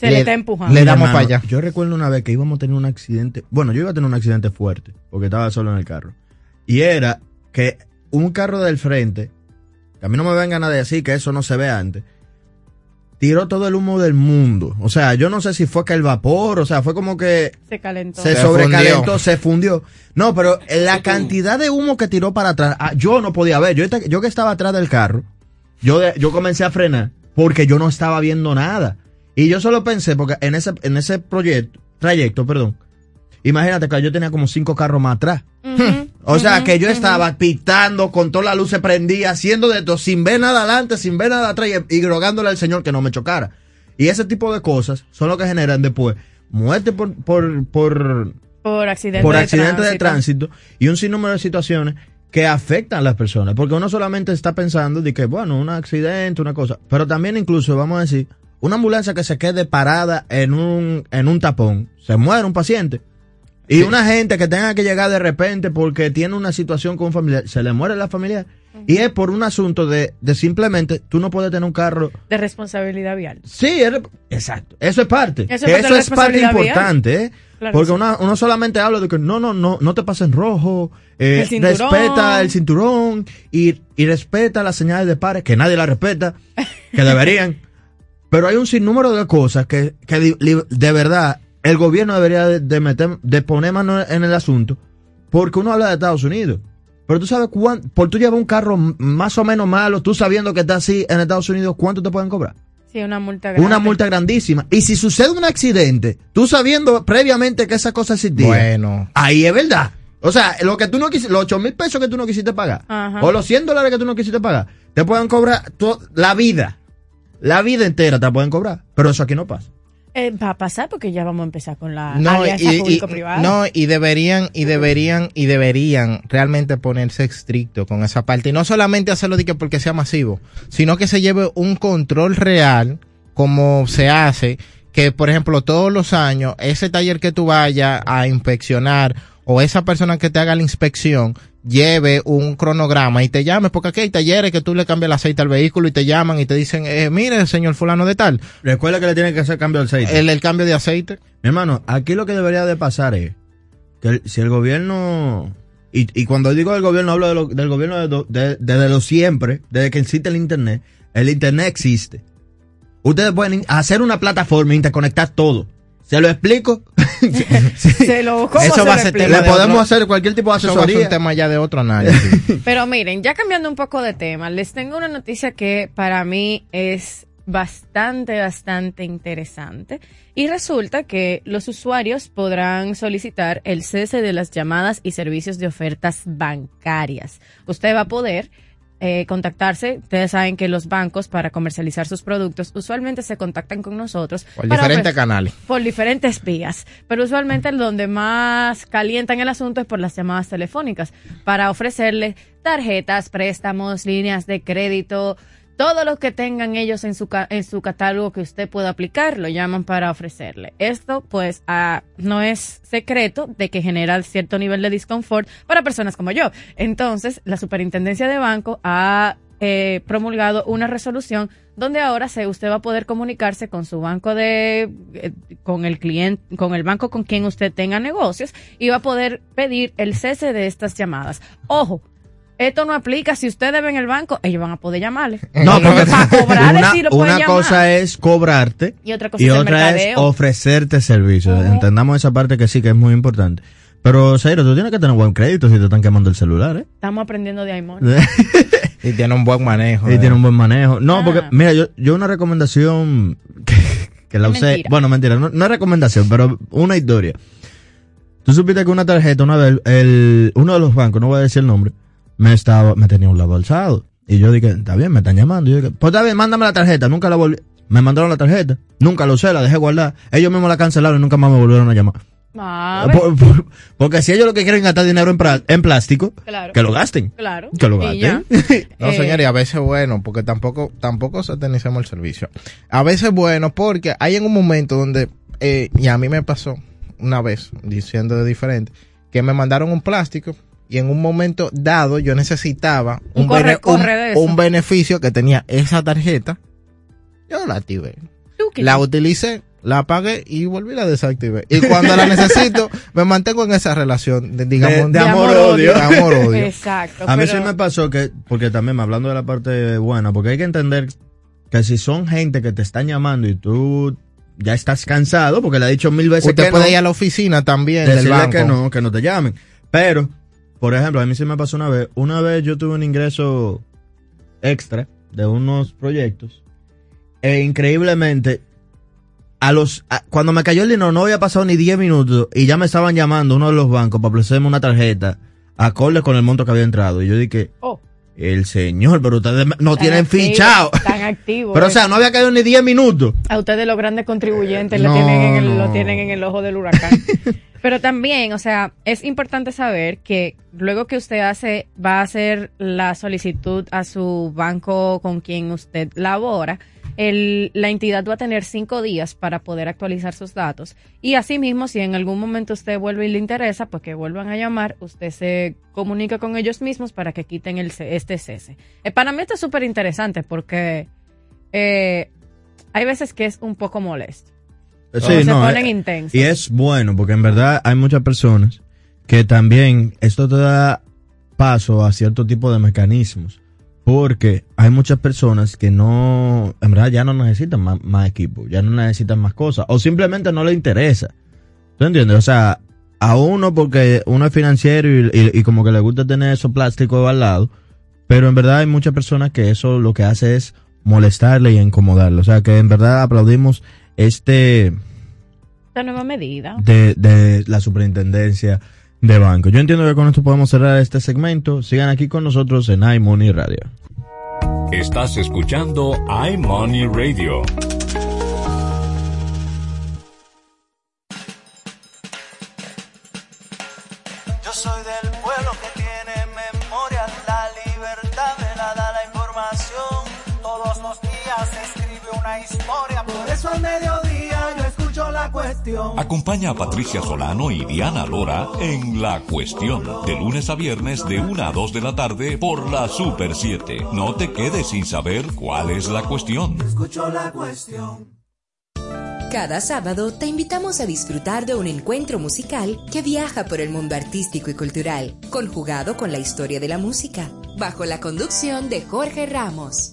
Se le, Le- está empujando. le damos para allá. Yo recuerdo una vez que íbamos a tener un accidente. Bueno, yo iba a tener un accidente fuerte porque estaba solo en el carro. Y era que un carro del frente, que a mí no me vengan a decir que eso no se ve antes, tiró todo el humo del mundo. O sea, yo no sé si fue que el vapor, o sea, fue como que Se calentó. se, Se sobrecalentó, fundió. se fundió. No, pero la cantidad de humo que tiró para atrás, ah, yo no podía ver. Yo, yo que estaba atrás del carro, yo, de- yo comencé a frenar porque yo no estaba viendo nada. Y yo solo pensé, porque en ese, en ese proyecto, trayecto, perdón, imagínate que yo tenía como cinco carros más atrás. O sea, que yo estaba pitando con toda la luz se prendía, haciendo de todo, sin ver nada adelante, sin ver nada atrás y, y rogándole al Señor que no me chocara. Y ese tipo de cosas son lo que generan después muerte por, por, por, Por accidente, por de, accidente de tránsito. tránsito y un sinnúmero de situaciones que afectan a las personas. Porque uno solamente está pensando de que, bueno, un accidente, una cosa. Pero también incluso, vamos a decir, una ambulancia que se quede parada en un, en un tapón, se muere un paciente. Y una gente que tenga que llegar de repente porque tiene una situación con un familiar, se le muere la familiar. Y es por un asunto de, de simplemente, tú no puedes tener un carro De responsabilidad vial. Sí, es exacto. Eso es parte. Eso es parte eso es importante, ¿eh? Claro Porque que sí. una- uno solamente habla de que no, no, no, no te pases en rojo, eh, El cinturón. respeta el cinturón y, y respeta las señales de pares, que nadie las respeta, que deberían. Pero hay un sinnúmero de cosas que, que de verdad el gobierno debería de, meter, de poner mano en el asunto, porque uno habla de Estados Unidos. Pero tú sabes cuánto, por tú llevar un carro más o menos malo, tú sabiendo que está así en Estados Unidos, ¿cuánto te pueden cobrar? Sí, una multa grande. Una multa grandísima. Y si sucede un accidente, tú sabiendo previamente que esa cosa existía, Bueno. ahí es verdad. O sea, lo que tú no quisiste, los 8 mil pesos que tú no quisiste pagar, Ajá. o los 100 dólares que tú no quisiste pagar, te pueden cobrar la vida. La vida entera te la pueden cobrar. Pero eso aquí no pasa. Eh, va a pasar porque ya vamos a empezar con la No, alianza público-privada. no, y deberían, y deberían, y deberían realmente ponerse estricto con esa parte. Y no solamente hacerlo de que porque sea masivo, sino que se lleve un control real, como se hace, que por ejemplo todos los años, ese taller que tú vayas a inspeccionar, o esa persona que te haga la inspección, lleve un cronograma y te llame, porque aquí hay talleres que tú le cambias el aceite al vehículo y te llaman y te dicen, eh, mire, señor fulano de tal, Recuerda que le tienen que hacer cambio al aceite. el, el cambio de aceite. Mi hermano, aquí lo que debería de pasar es que el- si el gobierno, y, y cuando digo del gobierno, hablo de lo- del gobierno de do- de- desde lo siempre, desde que existe el Internet, el Internet existe. Ustedes pueden hacer una plataforma e interconectar todo. ¿Se lo explico? Se lo, ¿cómo Eso se va a lo ser tema Le podemos otro- hacer cualquier tipo de Eso va a ser asesoría. un tema ya de otro análisis. Pero miren, ya cambiando un poco de tema, les tengo una noticia que para mí es bastante, bastante interesante. Y resulta que los usuarios podrán solicitar el cese de las llamadas y servicios de ofertas bancarias. Usted va a poder eh, contactarse. Ustedes saben que los bancos para comercializar sus productos usualmente se contactan con nosotros. Por diferentes canales. por diferentes vías, pero usualmente el donde más calientan el asunto es por las llamadas telefónicas para ofrecerle tarjetas, préstamos, líneas de crédito, todo lo que tengan ellos en su en su catálogo que usted pueda aplicar, lo llaman para ofrecerle. Esto pues ah, no es secreto de que genera cierto nivel de disconfort para personas como yo. Entonces, la Superintendencia de Banco ha eh, promulgado una resolución donde ahora usted va a poder comunicarse con su banco de, eh, con el cliente, con el banco con quien usted tenga negocios y va a poder pedir el cese de estas llamadas. Ojo, esto no aplica si usted debe en el banco, ellos van a poder llamarle. No, porque Para cobrarle una, sí lo pueden una llamar. cosa es cobrarte Y otra cosa y es otra ofrecerte servicios. Entendamos esa parte que sí, que es muy importante. Pero, Zairo, tú tienes que tener buen crédito si te están quemando el celular, ¿eh? Estamos aprendiendo de Aimon. Y tiene un buen manejo. Y eh. tiene un buen manejo. No, Ah. porque, mira, yo, yo una recomendación que, que la usé. mentira. Bueno, mentira, no, no es recomendación, pero una historia. Tú supiste que una tarjeta, una vez, el, uno de los bancos, no voy a decir el nombre, me estaba, me tenía un lado alzado. Y yo dije, está bien, me están llamando. Y yo dije, pues está bien, mándame la tarjeta. Nunca la volví. Me mandaron la tarjeta. Nunca la usé, la dejé guardar. Ellos mismos la cancelaron y nunca más me volvieron a llamar. Ah, Por- por- porque si ellos lo que quieren es gastar dinero en, pra- en plástico, Claro. que lo gasten. Claro. Que lo gasten. No, Eh, señores, y a veces bueno, porque tampoco, tampoco satanicemos el servicio. A veces bueno, porque hay en un momento donde, eh, y a mí me pasó una vez, diciendo de diferente, que me mandaron un plástico y en un momento dado yo necesitaba Un un, corre- bene- corre de un- eso. un beneficio que tenía esa tarjeta. Yo la activé. La utilicé, la apagué y volví a la desactivé. Y cuando la necesito, me mantengo en esa relación, de, digamos, De- de amor-odio. De amor-odio. Exacto. A mí pero- sí me pasó que, porque también hablando de la parte buena, porque hay que entender que si son gente que te están llamando y tú ya estás cansado, porque le ha dicho mil veces Usted que puede no, ir a la oficina también del decirle banco. que no, que no te llamen. Pero, por ejemplo, a mí se me pasó una vez, una vez yo tuve un ingreso extra de unos proyectos e increíblemente a los cuando me cayó el dinero no había pasado ni 10 minutos y ya me estaban llamando uno de los bancos para ofrecerme una tarjeta acorde con el monto que había entrado y yo dije Oh. El señor pero ustedes no Tan tienen activo, fichado Tan activo. pero o eh. sea no había caído ni 10 minutos A ustedes los grandes contribuyentes No, lo, tienen en el, no. lo tienen en el ojo del huracán. Pero también, o sea, es importante saber que luego que usted hace, va a hacer la solicitud a su banco con quien usted labora, el, la entidad va a tener cinco días para poder actualizar sus datos. Y asimismo, si en algún momento usted vuelve y le interesa, pues que vuelvan a llamar, usted se comunica con ellos mismos para que quiten el, este cese. Eh, para mí esto es súper interesante porque eh, hay veces que es un poco molesto. Sí, se no, ponen eh, intensos. Y es bueno, porque en verdad hay muchas personas que también esto te da paso a cierto tipo de mecanismos. Porque hay muchas personas que no, en verdad ya no necesitan más, más equipo, ya no necesitan más cosas, o simplemente no les interesa. ¿Tú entiendes? O sea, a uno porque uno es financiero y, y- y como que le gusta tener esos plásticos al lado, pero en verdad hay muchas personas que eso lo que hace es molestarle y incomodarle. O sea, que en verdad aplaudimos este Esta nueva medida. de, de la superintendencia de banco. Yo entiendo que con esto podemos cerrar este segmento. Sigan aquí con nosotros en iMoney Radio. Estás escuchando iMoney Radio. Yo soy del pueblo que tiene memoria, la libertad me la da la información. Todos los días escribe una historia, por eso al mediodía la cuestión. Acompaña a Patricia Solano y Diana Lora en La Cuestión, de lunes a viernes de 1 a 2 de la tarde por la Super 7. No te quedes sin saber cuál es la cuestión. Escucho la cuestión. Cada sábado te invitamos a disfrutar de un encuentro musical que viaja por el mundo artístico y cultural, conjugado con la historia de la música, bajo la conducción de Jorge Ramos.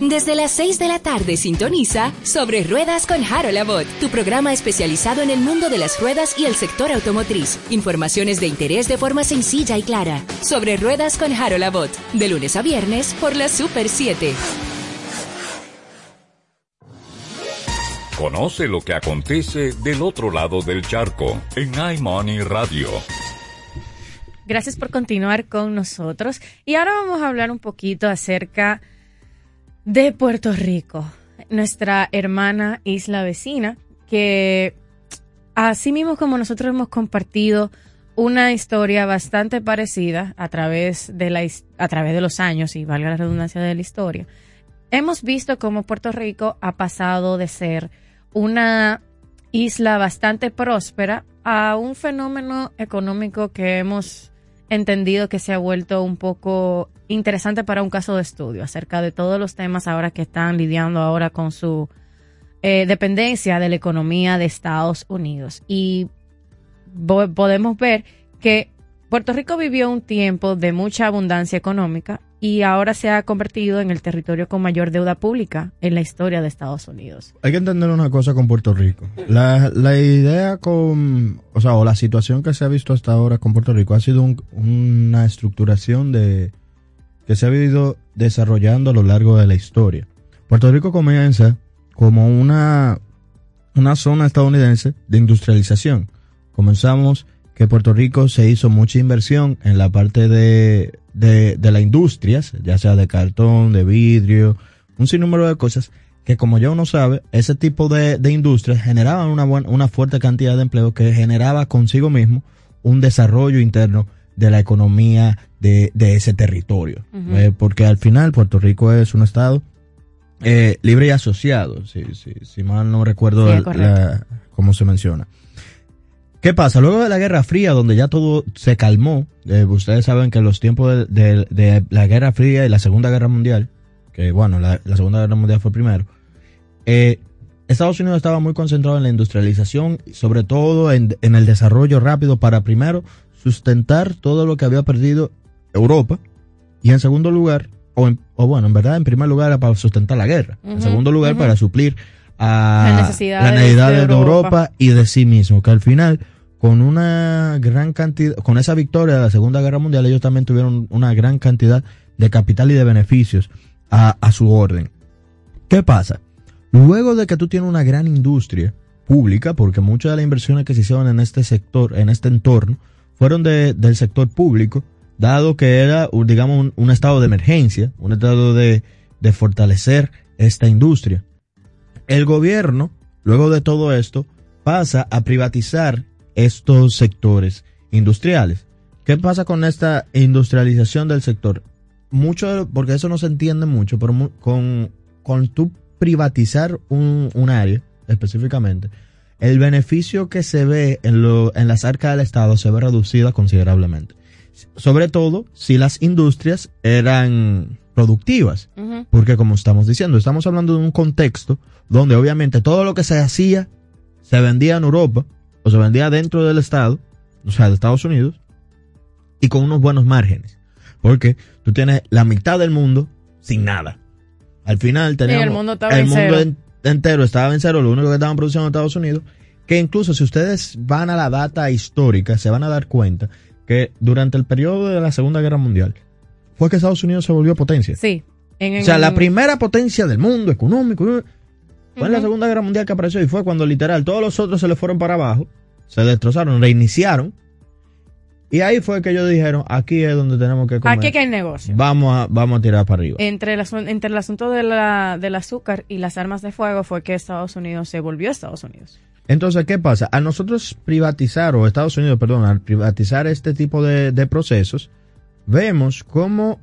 Desde las 6 de la tarde sintoniza Sobre Ruedas con Harold Abbott, tu programa especializado en el mundo de las ruedas y el sector automotriz. Informaciones de interés de forma sencilla y clara. Sobre Ruedas con Harold Abbott, de lunes a viernes por la Super 7. Conoce lo que acontece del otro lado del charco en iMoney Radio. Gracias por continuar con nosotros. Y ahora vamos a hablar un poquito acerca de Puerto Rico, nuestra hermana isla vecina, que así mismo como nosotros hemos compartido una historia bastante parecida a través de la a través de los años y valga la redundancia de la historia. Hemos visto cómo Puerto Rico ha pasado de ser una isla bastante próspera a un fenómeno económico que hemos entendido que se ha vuelto un poco interesante para un caso de estudio acerca de todos los temas ahora que están lidiando ahora con su eh, dependencia de la economía de Estados Unidos. Y podemos ver que Puerto Rico vivió un tiempo de mucha abundancia económica y ahora se ha convertido en el territorio con mayor deuda pública en la historia de Estados Unidos. Hay que entender una cosa con Puerto Rico. La, la idea con, o sea, o la situación que se ha visto hasta ahora con Puerto Rico ha sido un- una estructuración de que se ha ido desarrollando a lo largo de la historia. Puerto Rico comienza como una, una zona estadounidense de industrialización. Comenzamos que Puerto Rico se hizo mucha inversión en la parte de, de, de las industrias, ya sea de cartón, de vidrio, un sinnúmero de cosas que como ya uno sabe, ese tipo de, industrias generaban una, buena, una fuerte cantidad de empleo que generaba consigo mismo un desarrollo interno de la economía de, de ese territorio. Eh, porque al final Puerto Rico es un estado eh, libre y asociado, si, si, si mal no recuerdo Sí, la- cómo se menciona. ¿Qué pasa? Luego de la Guerra Fría, donde ya todo se calmó, eh, ustedes saben que en los tiempos de, de- de la Guerra Fría y la Segunda Guerra Mundial, que bueno, la, la Segunda Guerra Mundial fue primero, eh, Estados Unidos estaba muy concentrado en la industrialización, sobre todo en, en el desarrollo rápido para primero sustentar todo lo que había perdido Europa y en segundo lugar, o, en- o bueno, en verdad en primer lugar era para sustentar la guerra, en segundo lugar para suplir a Las necesidades las necesidades de. Europa y de sí mismo, que al final con una gran cantidad, con esa victoria de la Segunda Guerra Mundial, ellos también tuvieron una gran cantidad de capital y de beneficios a, a su orden. ¿Qué pasa? Luego de que tú tienes una gran industria pública, porque muchas de las inversiones que se hicieron en este sector, en este entorno, fueron de- del sector público, dado que era, digamos, un, estado de emergencia, un estado de, de fortalecer esta industria. El gobierno, luego de todo esto, pasa a privatizar estos sectores industriales. ¿Qué pasa con esta industrialización del sector? Mucho, porque eso no se entiende mucho, pero con, con tú privatizar un, un área específicamente, el beneficio que se ve en, lo, en las arcas del Estado se ve reducida considerablemente. Sobre todo si las industrias eran productivas. Porque como estamos diciendo, estamos hablando de un contexto donde obviamente todo lo que se hacía se vendía en Europa o se vendía dentro del Estado, o sea, de Estados Unidos, y con unos buenos márgenes. Porque tú tienes la mitad del mundo sin nada. Al final teníamos el mundo el mundo en- entero estaba en cero, lo único que estaban produciendo en Estados Unidos, que incluso si ustedes van a la data histórica, se van a dar cuenta que durante el periodo de la Segunda Guerra Mundial fue que Estados Unidos se volvió potencia. Sí. En- O sea, la primera potencia del mundo económico fue en la. Segunda Guerra Mundial que apareció y fue cuando literal todos los otros se le fueron para abajo, se destrozaron, reiniciaron. Y ahí fue que ellos dijeron, aquí es donde tenemos que comer. Aquí que hay negocio. Vamos a, vamos a tirar para arriba. Entre el, entre el asunto de la, del azúcar y las armas de fuego fue que Estados Unidos se volvió Estados Unidos. Entonces, ¿qué pasa? A nosotros privatizar, o Estados Unidos, perdón, al privatizar este tipo de, de procesos, vemos cómo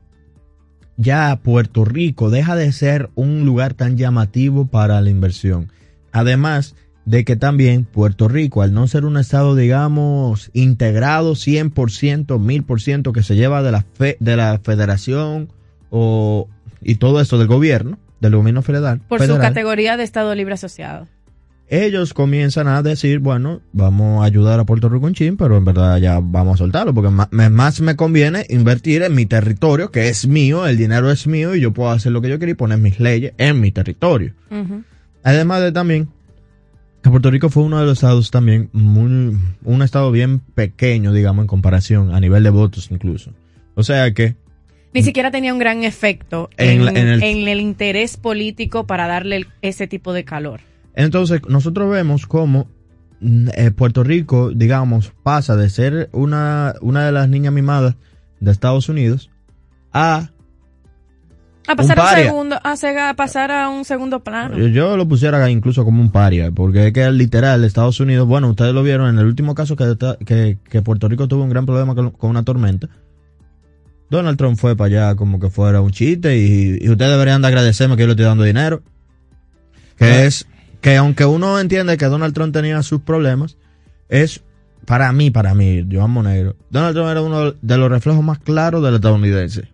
ya Puerto Rico deja de ser un lugar tan llamativo para la inversión. Además de que también Puerto Rico, al no ser un estado, digamos, integrado 100%, 1000%, que se lleva de la, fe- de la federación o, y todo esto del gobierno, del gobierno federal, Por su categoría de Estado Libre Asociado. ellos comienzan a decir, bueno, vamos a ayudar a Puerto Rico un chin, pero en verdad ya vamos a soltarlo, porque me- más me conviene invertir en mi territorio, que es mío, el dinero es mío y yo puedo hacer lo que yo quiera y poner mis leyes en mi territorio. Además de también que Puerto Rico fue uno de los estados también, muy, un estado bien pequeño, digamos, en comparación, a nivel de votos incluso. O sea que Ni siquiera tenía un gran efecto En en, la- en el- en el interés político para darle el- ese tipo de calor. Entonces, nosotros vemos cómo mm, eh, Puerto Rico, digamos, pasa de ser una, una de las niñas mimadas de Estados Unidos a... A pasar, a, un segundo, a, sega- a pasar a un segundo plano. Yo, yo lo pusiera incluso como un paria, porque es que literal Estados Unidos, bueno, ustedes lo vieron en el último caso que, que, que Puerto Rico tuvo un gran problema con, con una tormenta. Donald Trump fue para allá como que fuera un chiste y, y ustedes deberían de agradecerme que yo le estoy dando dinero. Que es que aunque uno entiende que Donald Trump tenía sus problemas, es para mí, para mí, Joan Monegro, Donald Trump era uno de los reflejos más claros del estadounidense.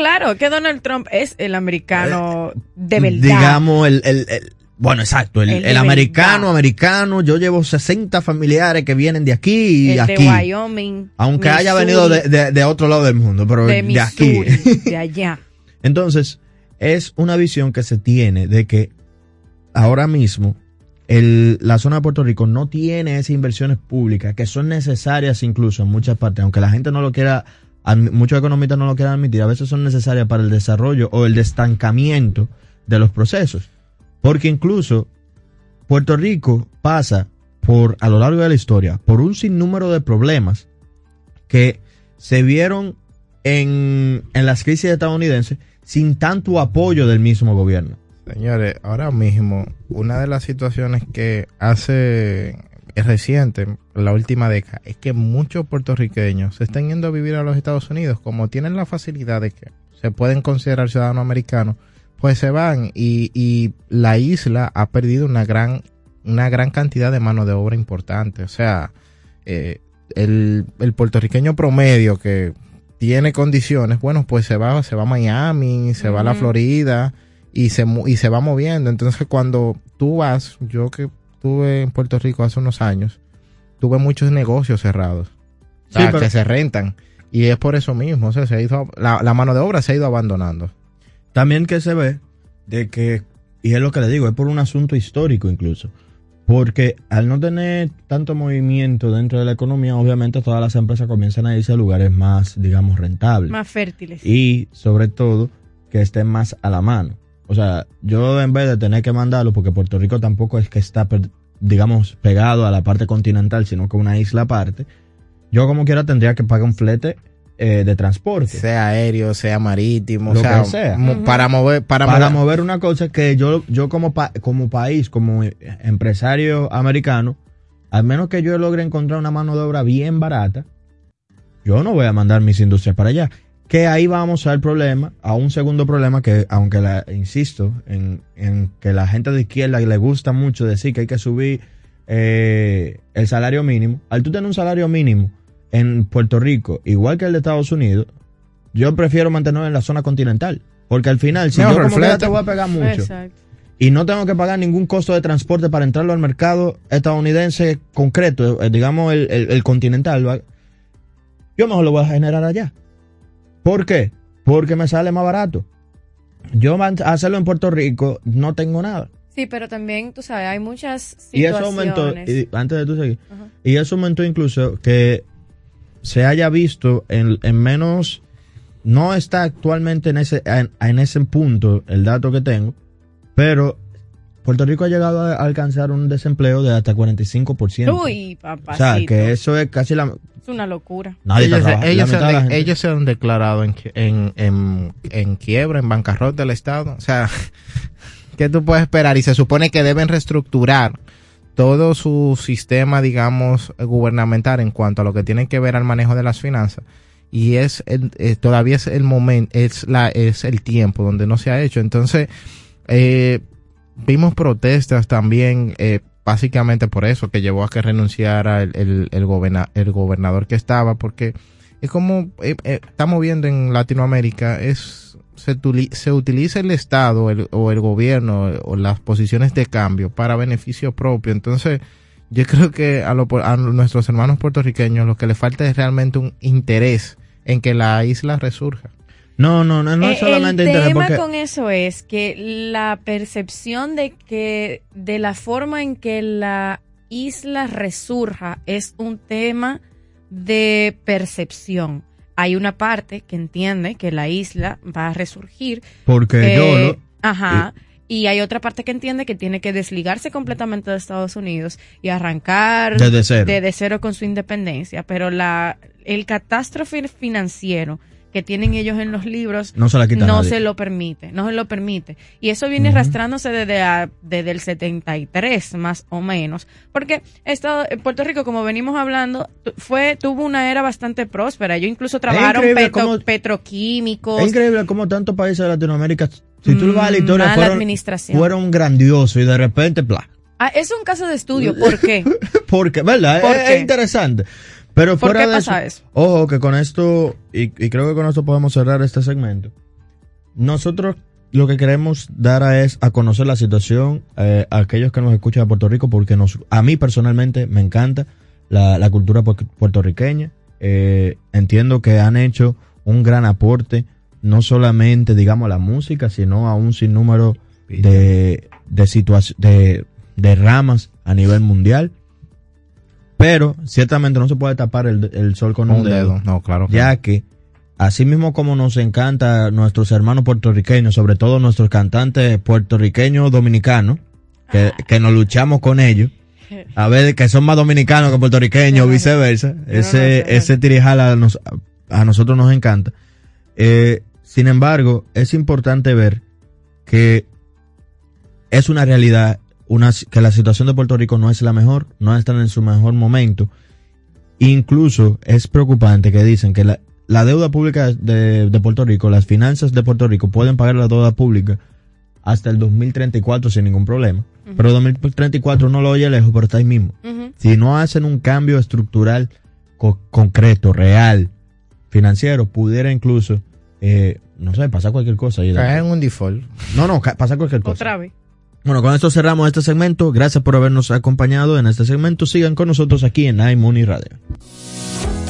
Claro, que Donald Trump es el americano de verdad. Eh, Digamos, el, el- el- bueno, exacto, el, El de el americano, verdad. americano, yo llevo 60 familiares que vienen de aquí y el aquí. de Wyoming. aunque haya venido de, de- de otro lado del mundo, pero de, de, aquí. De allá. Entonces, es una visión que se tiene de que ahora mismo el- la zona de Puerto Rico no tiene esas inversiones públicas que son necesarias incluso en muchas partes, aunque la gente no lo quiera, muchos economistas no lo quieran admitir, a veces son necesarias para el desarrollo o el destancamiento de los procesos. Porque incluso Puerto Rico pasa por, a lo largo de la historia, por un sinnúmero de problemas que se vieron en, en las crisis estadounidenses sin tanto apoyo del mismo gobierno. Señores, ahora mismo, una de las situaciones que hace es reciente, la última década, es que muchos puertorriqueños se están yendo a vivir a los Estados Unidos, como tienen la facilidad de que se pueden considerar ciudadanos americanos, pues se van y, y la isla ha perdido una gran, una gran cantidad de mano de obra importante. O sea, eh, el, el puertorriqueño promedio que tiene condiciones, bueno, pues se va, se va a Miami, se va a la. Florida y se, y se va moviendo. Entonces cuando tú vas, yo que estuve en Puerto Rico hace unos años, tuve muchos negocios cerrados. O sea, pero- que se rentan. Y es por eso mismo, o sea, se ha ido, la, la mano de obra se ha ido abandonando. También que se ve de que, y es lo que le digo, es por un asunto histórico incluso. Porque al no tener tanto movimiento dentro de la economía, obviamente todas las empresas comienzan a irse a lugares más, digamos, rentables. Más fértiles. Y sobre todo, que estén más a la mano. O sea, yo en vez de tener que mandarlo, porque Puerto Rico tampoco es que está, digamos, pegado a la parte continental, sino que una isla aparte, yo como quiera tendría que pagar un flete eh, de transporte. Sea aéreo, sea marítimo, Lo sea, que sea. mo- para mover, para, para, mover, mover una cosa que yo, yo como, pa- como país, como empresario americano, al menos que yo logre encontrar una mano de obra bien barata, yo no voy a mandar mis industrias para allá. Que ahí vamos al problema, a un segundo problema que, aunque la, insisto, en, en que la gente de izquierda le gusta mucho decir que hay que subir eh, el salario mínimo, al tú tener un salario mínimo en Puerto Rico, igual que el de Estados Unidos, yo prefiero mantenerlo en la zona continental. Porque al final, si yo como te voy a pegar mucho Exacto. y no tengo que pagar ningún costo de transporte para entrarlo al mercado estadounidense concreto, eh, digamos el, el- el continental, yo mejor lo voy a generar allá. ¿Por qué? Porque me sale más barato. Yo hacerlo en Puerto Rico no tengo nada. Sí, pero también, tú sabes, hay muchas Y eso situaciones. aumentó, y antes de tú seguir, Ajá. y eso aumentó incluso que se haya visto en, en menos, no está actualmente en ese, en, en ese punto el dato que tengo, pero Puerto Rico ha llegado a alcanzar un desempleo de hasta 45%. Uy, o papacito. sea, que eso es casi la... Es una locura. Nadie está ellos, se- trabajando, ellos la se, de ellos se han declarado en, en, en quiebra, en bancarrota del Estado. O sea, ¿qué tú puedes esperar? Y se supone que deben reestructurar todo su sistema, digamos, gubernamental en cuanto a lo que tiene que ver al manejo de las finanzas. Y es el- eh, todavía es el momento, es la, es el tiempo donde no se ha hecho. Entonces, eh, vimos protestas también, eh, básicamente por eso, que llevó a que renunciara el, el, el, el gobernador que estaba, porque es como eh, eh, estamos viendo en Latinoamérica, es se, se utiliza el Estado el- o el gobierno o las posiciones de cambio para beneficio propio. Entonces, yo creo que a, lo- a nuestros hermanos puertorriqueños lo que les falta es realmente un interés en que la isla resurja. No, no, no, no es Eh, solamente el tema porque... con eso es que la percepción de que de la forma en que la isla resurja es un tema de percepción. Hay una parte que entiende que la isla va a resurgir. Porque eh, yo lo... Ajá. Y hay otra parte que entiende que tiene que desligarse completamente de Estados Unidos y arrancar Desde cero. desde cero con su independencia. Pero la el catástrofe financiero que tienen ellos en los libros No se la quita no nadie. se lo permite, no se lo permite. Y eso viene arrastrándose desde, a- desde el 73 más o menos, porque esto, en Puerto Rico, como venimos hablando, fue tuvo una era bastante próspera. Ellos incluso trabajaron increíble petro- cómo- petroquímicos. Es increíble cómo tantos países de Latinoamérica, si tú vas a la historia, Mm, fueron, administración. fueron grandiosos y de repente, bla. Ah, es un caso de estudio, ¿por qué? Porque, ¿verdad? ¿Por es, qué? es interesante. Pero ¿Por fuera qué de pasa eso, eso? ojo que con esto, y, y creo que con esto podemos cerrar este segmento, nosotros lo que queremos dar a es a conocer la situación eh, a aquellos que nos escuchan de Puerto Rico, porque nos, a mí personalmente me encanta la, la cultura pu- puertorriqueña. Eh, entiendo que han hecho un gran aporte, no solamente, digamos, a la música, sino a un sinnúmero de, de, de, de ramas a nivel mundial. Pero ciertamente no se puede tapar el, el sol con un, Un dedo, dedo. No, claro ya que así mismo como nos encanta nuestros hermanos puertorriqueños, sobre todo nuestros cantantes puertorriqueños dominicanos, que, que nos luchamos con ellos, a ver que son más dominicanos que puertorriqueños, o viceversa, ese, ese tirijala a, nos- a nosotros nos encanta. Eh, sin embargo, es importante ver que es una realidad una, que la situación de Puerto Rico no es la mejor, no están en su mejor momento. Incluso es preocupante que dicen que la, la deuda pública de, de Puerto Rico, las finanzas de Puerto Rico pueden pagar la deuda pública hasta el 2034 sin ningún problema. Pero 2034 no lo oye lejos, pero está ahí mismo. Si no hacen un cambio estructural co- concreto, real, financiero, pudiera incluso, eh, no sé, pasar cualquier cosa. Caer en un default. No, no, pasar cualquier cosa. Otra vez. Bueno, con esto cerramos este segmento. Gracias por habernos acompañado en este segmento. Sigan con nosotros aquí en iMoney Radio.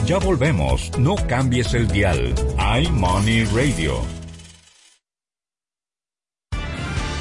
Ya volvemos. No cambies el dial. iMoney Radio.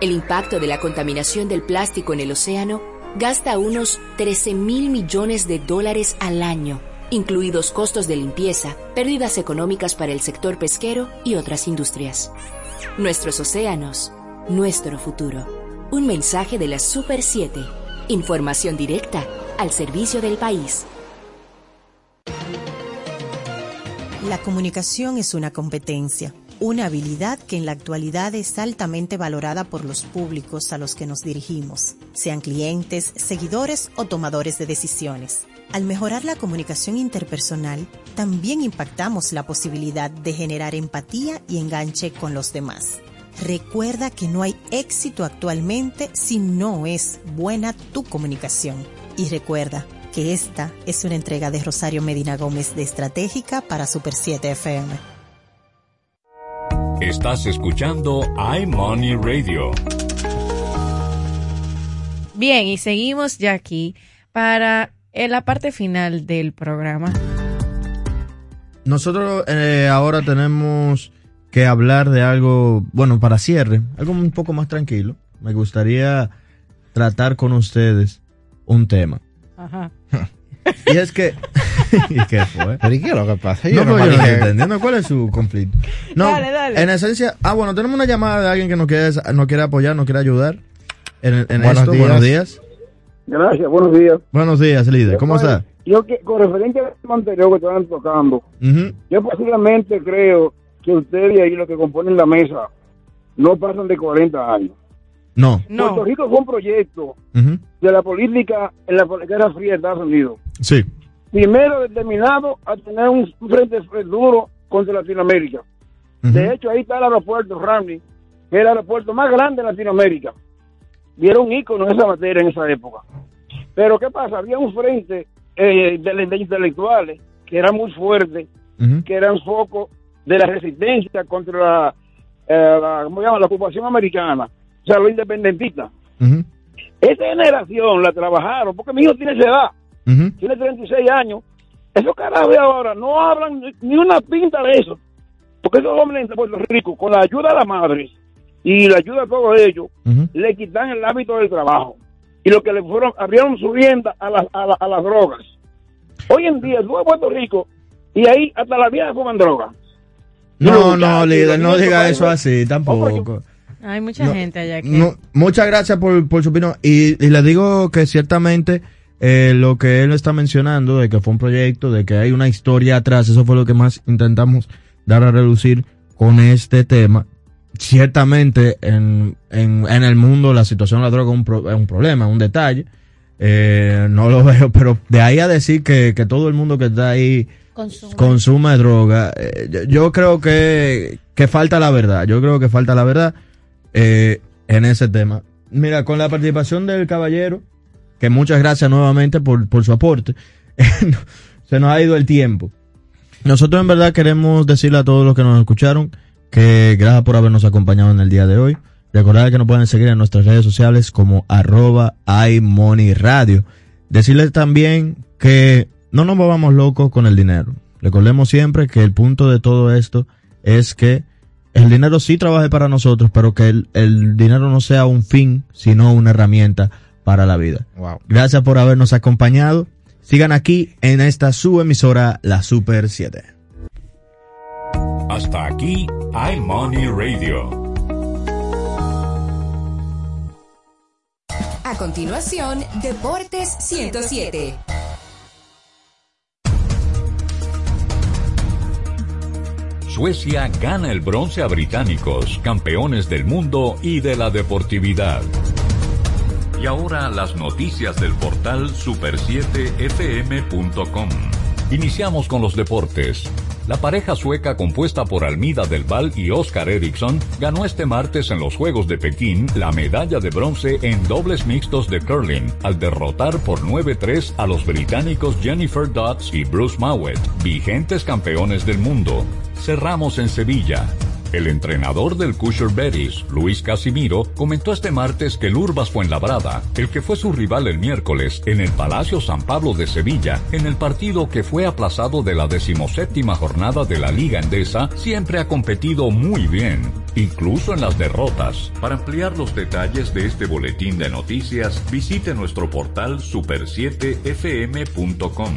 el impacto de la contaminación del plástico en el océano gasta unos 13 mil millones de dólares al año, incluidos costos de limpieza, pérdidas económicas para el sector pesquero y otras industrias. Nuestros océanos, nuestro futuro. Un mensaje de la Super 7. Información directa al servicio del país. La comunicación es una competencia, una habilidad que en la actualidad es altamente valorada por los públicos a los que nos dirigimos, sean clientes, seguidores o tomadores de decisiones. Al mejorar la comunicación interpersonal, también impactamos la posibilidad de generar empatía y enganche con los demás. Recuerda que no hay éxito actualmente si no es buena tu comunicación. Y recuerda que esta es una entrega de Rosario Medina Gómez de Estratégica para Super 7 FM. Estás escuchando iMoney Radio. Bien, y seguimos ya aquí para la parte final del programa. Nosotros eh, ahora tenemos que hablar de algo, bueno, para cierre, algo un poco más tranquilo. Me gustaría tratar con ustedes un tema. Ajá. Y es que... ¿Y qué fue? ¿Pero y qué es lo que pasa? Yo no, no yo no dije- estoy entendiendo cuál es su conflicto. No, Dale, dale. En esencia, ah, bueno, tenemos una llamada de alguien que nos quiere, nos quiere apoyar, nos quiere ayudar en, en Buenos esto. días. Buenos días. Gracias, buenos días. Buenos días, líder. ¿Cómo está? Yo que con referencia al tema anterior que estaban tocando, yo posiblemente creo que ustedes y ahí los que componen la mesa no pasan de 40 años. No. Puerto Rico fue un proyecto de la política en la Guerra Fría de Estados Unidos. Sí. Primero determinado a tener un frente duro contra Latinoamérica. De hecho, ahí está el aeropuerto Ramney, que era el aeropuerto más grande de Latinoamérica. Era un ícono en esa materia en esa época. Pero ¿qué pasa? Había un frente eh, de, de intelectuales que era muy fuerte, que eran foco de la resistencia contra la, eh, la, ¿cómo se llama? la ocupación americana, o sea, los independentistas. Esa generación la trabajaron, porque mi hijo tiene esa edad, tiene 36 años. Esos carajos de ahora no hablan ni- una pinta de eso. Porque esos hombres de Puerto Rico, con la ayuda de la madre y la ayuda de todos ellos, le quitan el hábito del trabajo. Y lo que le fueron, abrieron su rienda a, las a, la- a las drogas. Hoy en día, tú a Puerto Rico y ahí hasta la vieja fuman droga. No, no, líder, no diga eso así, tampoco. Hay mucha No, gente allá que... No, muchas gracias por, por su opinión. Y, y le digo que ciertamente eh, lo que él está mencionando, de que fue un proyecto, de que hay una historia atrás, eso fue lo que más intentamos dar a reducir con este tema. Ciertamente en, en, en el mundo la situación de la droga es un, pro- es un problema, un detalle. Eh, no lo veo, pero de ahí a decir que, que todo el mundo que está ahí Consume. consume droga, eh, yo, yo creo que, que falta la verdad. Yo creo que falta la verdad eh, en ese tema. Mira, con la participación del caballero, que muchas gracias nuevamente por, su aporte, se nos ha ido el tiempo. Nosotros en verdad queremos decirle a todos los que nos escucharon que gracias por habernos acompañado en el día de hoy. Recordar que nos pueden seguir en nuestras redes sociales como arroba iMoneyRadio. Decirles también que no nos volvamos locos con el dinero. Recordemos siempre que el punto de todo esto es que el dinero sí trabaje para nosotros, pero que el, el dinero no sea un fin, sino una herramienta para la vida. Wow. Gracias por habernos acompañado. Sigan aquí en esta su emisora, la Super 7. Hasta aquí iMoney Radio. A continuación, Deportes 107. Suecia gana el bronce a británicos, campeones del mundo y de la deportividad. Y ahora las noticias del portal super7fm.com. Iniciamos con los deportes. La pareja sueca compuesta por Almida del Val y Oscar Eriksson ganó este martes en los Juegos de Pekín la medalla de bronce en dobles mixtos de curling al derrotar por 9-3 a los británicos Jennifer Dodds y Bruce Mowat, vigentes campeones del mundo. Cerramos en Sevilla. El entrenador del Cusher Betis, Luis Casimiro, comentó este martes que el Urbas Fuenlabrada, el que fue su rival el miércoles en el Palacio San Pablo de Sevilla, en el partido que fue aplazado de la decimoséptima jornada de la Liga Endesa, siempre ha competido muy bien, incluso en las derrotas. Para ampliar los detalles de este boletín de noticias, visite nuestro portal super7fm.com.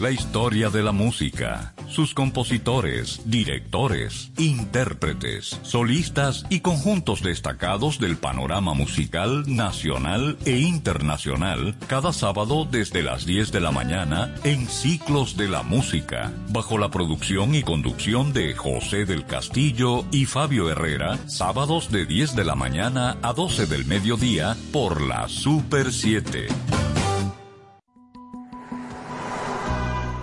La historia de la música, sus compositores, directores, intérpretes, solistas y conjuntos destacados del panorama musical nacional e internacional, cada sábado desde las 10 de la mañana en Ciclos de la Música, bajo la producción y conducción de José del Castillo y Fabio Herrera, sábados de 10 de la mañana a 12 del mediodía por la Super 7.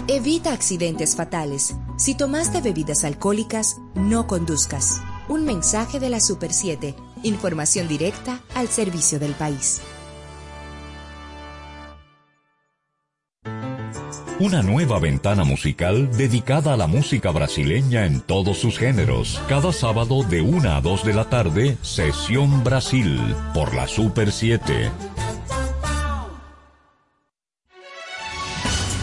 Evita accidentes fatales. Si tomaste bebidas alcohólicas, no conduzcas. Un mensaje de la Super 7. Información directa al servicio del país. Una nueva ventana musical dedicada a la música brasileña en todos sus géneros. Cada sábado de 1 a 2 de la tarde, Sesión Brasil, por la Super 7.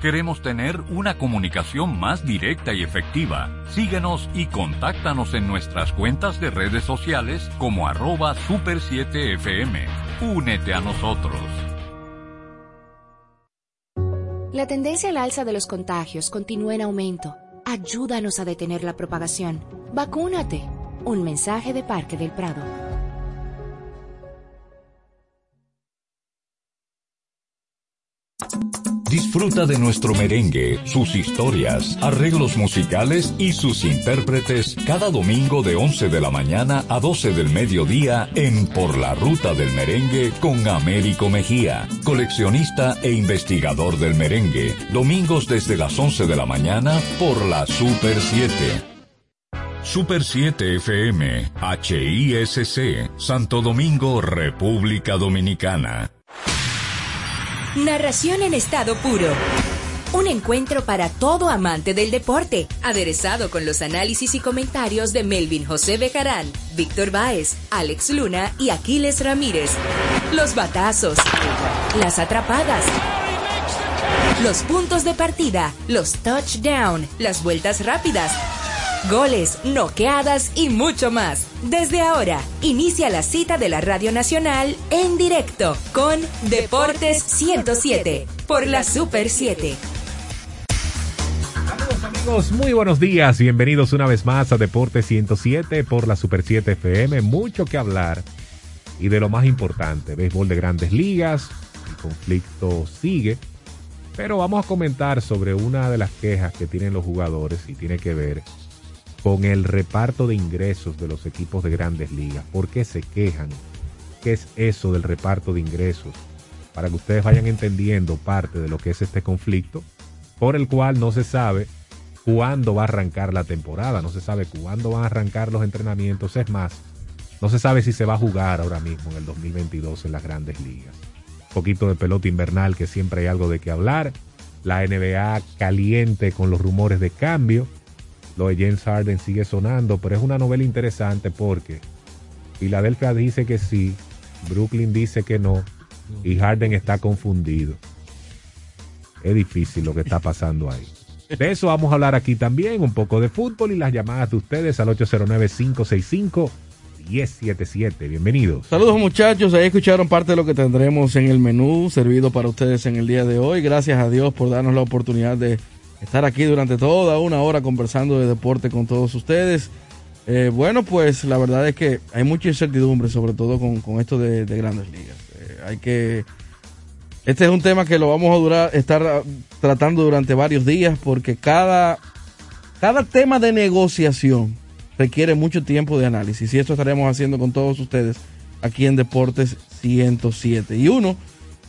Queremos tener una comunicación más directa y efectiva. Síguenos y contáctanos en nuestras cuentas de redes sociales como arroba super7fm. Únete a nosotros. La tendencia al alza de los contagios continúa en aumento. Ayúdanos a detener la propagación. Vacúnate. Un mensaje de Parque del Prado. Disfruta de nuestro merengue, sus historias, arreglos musicales y sus intérpretes cada domingo de 11 de la mañana a 12 del mediodía en Por la Ruta del Merengue con Américo Mejía, coleccionista e investigador del merengue. Domingos desde las 11 de la mañana por la Super 7. Super 7 FM, HISC, Santo Domingo, República Dominicana. Narración en estado puro. Un encuentro para todo amante del deporte, aderezado con los análisis y comentarios de Melvin José Bejarán, Víctor Báez, Alex Luna y Aquiles Ramírez. Los batazos, las atrapadas, los puntos de partida, los touchdown, las vueltas rápidas, goles, noqueadas y mucho más. Desde ahora, inicia la cita de la Radio Nacional en directo con Deportes 107 por la Super 7. Amigos, muy buenos días. Bienvenidos una vez más a Deportes 107 por la Super 7 FM. Mucho que hablar. Y de lo más importante, béisbol de grandes ligas. El conflicto sigue. Pero vamos a comentar sobre una de las quejas que tienen los jugadores y tiene que ver con el reparto de ingresos de los equipos de grandes ligas. ¿Por qué se quejan? ¿Qué es eso del reparto de ingresos? Para que ustedes vayan entendiendo parte de lo que es este conflicto, por el cual no se sabe cuándo va a arrancar la temporada, no se sabe cuándo van a arrancar los entrenamientos, es más, no se sabe si se va a jugar ahora mismo en el 2022 en las grandes ligas. Un poquito de pelota invernal que siempre hay algo de qué hablar. La NBA caliente con los rumores de cambio. Lo de James Harden sigue sonando, pero es una novela interesante porque Filadelfia dice que sí, Brooklyn dice que no y Harden está confundido. Es difícil lo que está pasando ahí. De eso vamos a hablar aquí también, un poco de fútbol y las llamadas de ustedes al 809-565-1077. Bienvenidos. Saludos muchachos, ahí escucharon parte de lo que tendremos en el menú servido para ustedes en el día de hoy. Gracias a Dios por darnos la oportunidad de estar aquí durante toda una hora conversando de deporte con todos ustedes. Eh, bueno, pues la verdad es que hay mucha incertidumbre, sobre todo con, con esto de, de grandes ligas. Eh, hay que este es un tema que lo vamos a durar, estar tratando durante varios días porque cada, cada tema de negociación requiere mucho tiempo de análisis y esto estaremos haciendo con todos ustedes aquí en Deportes 107. Y uno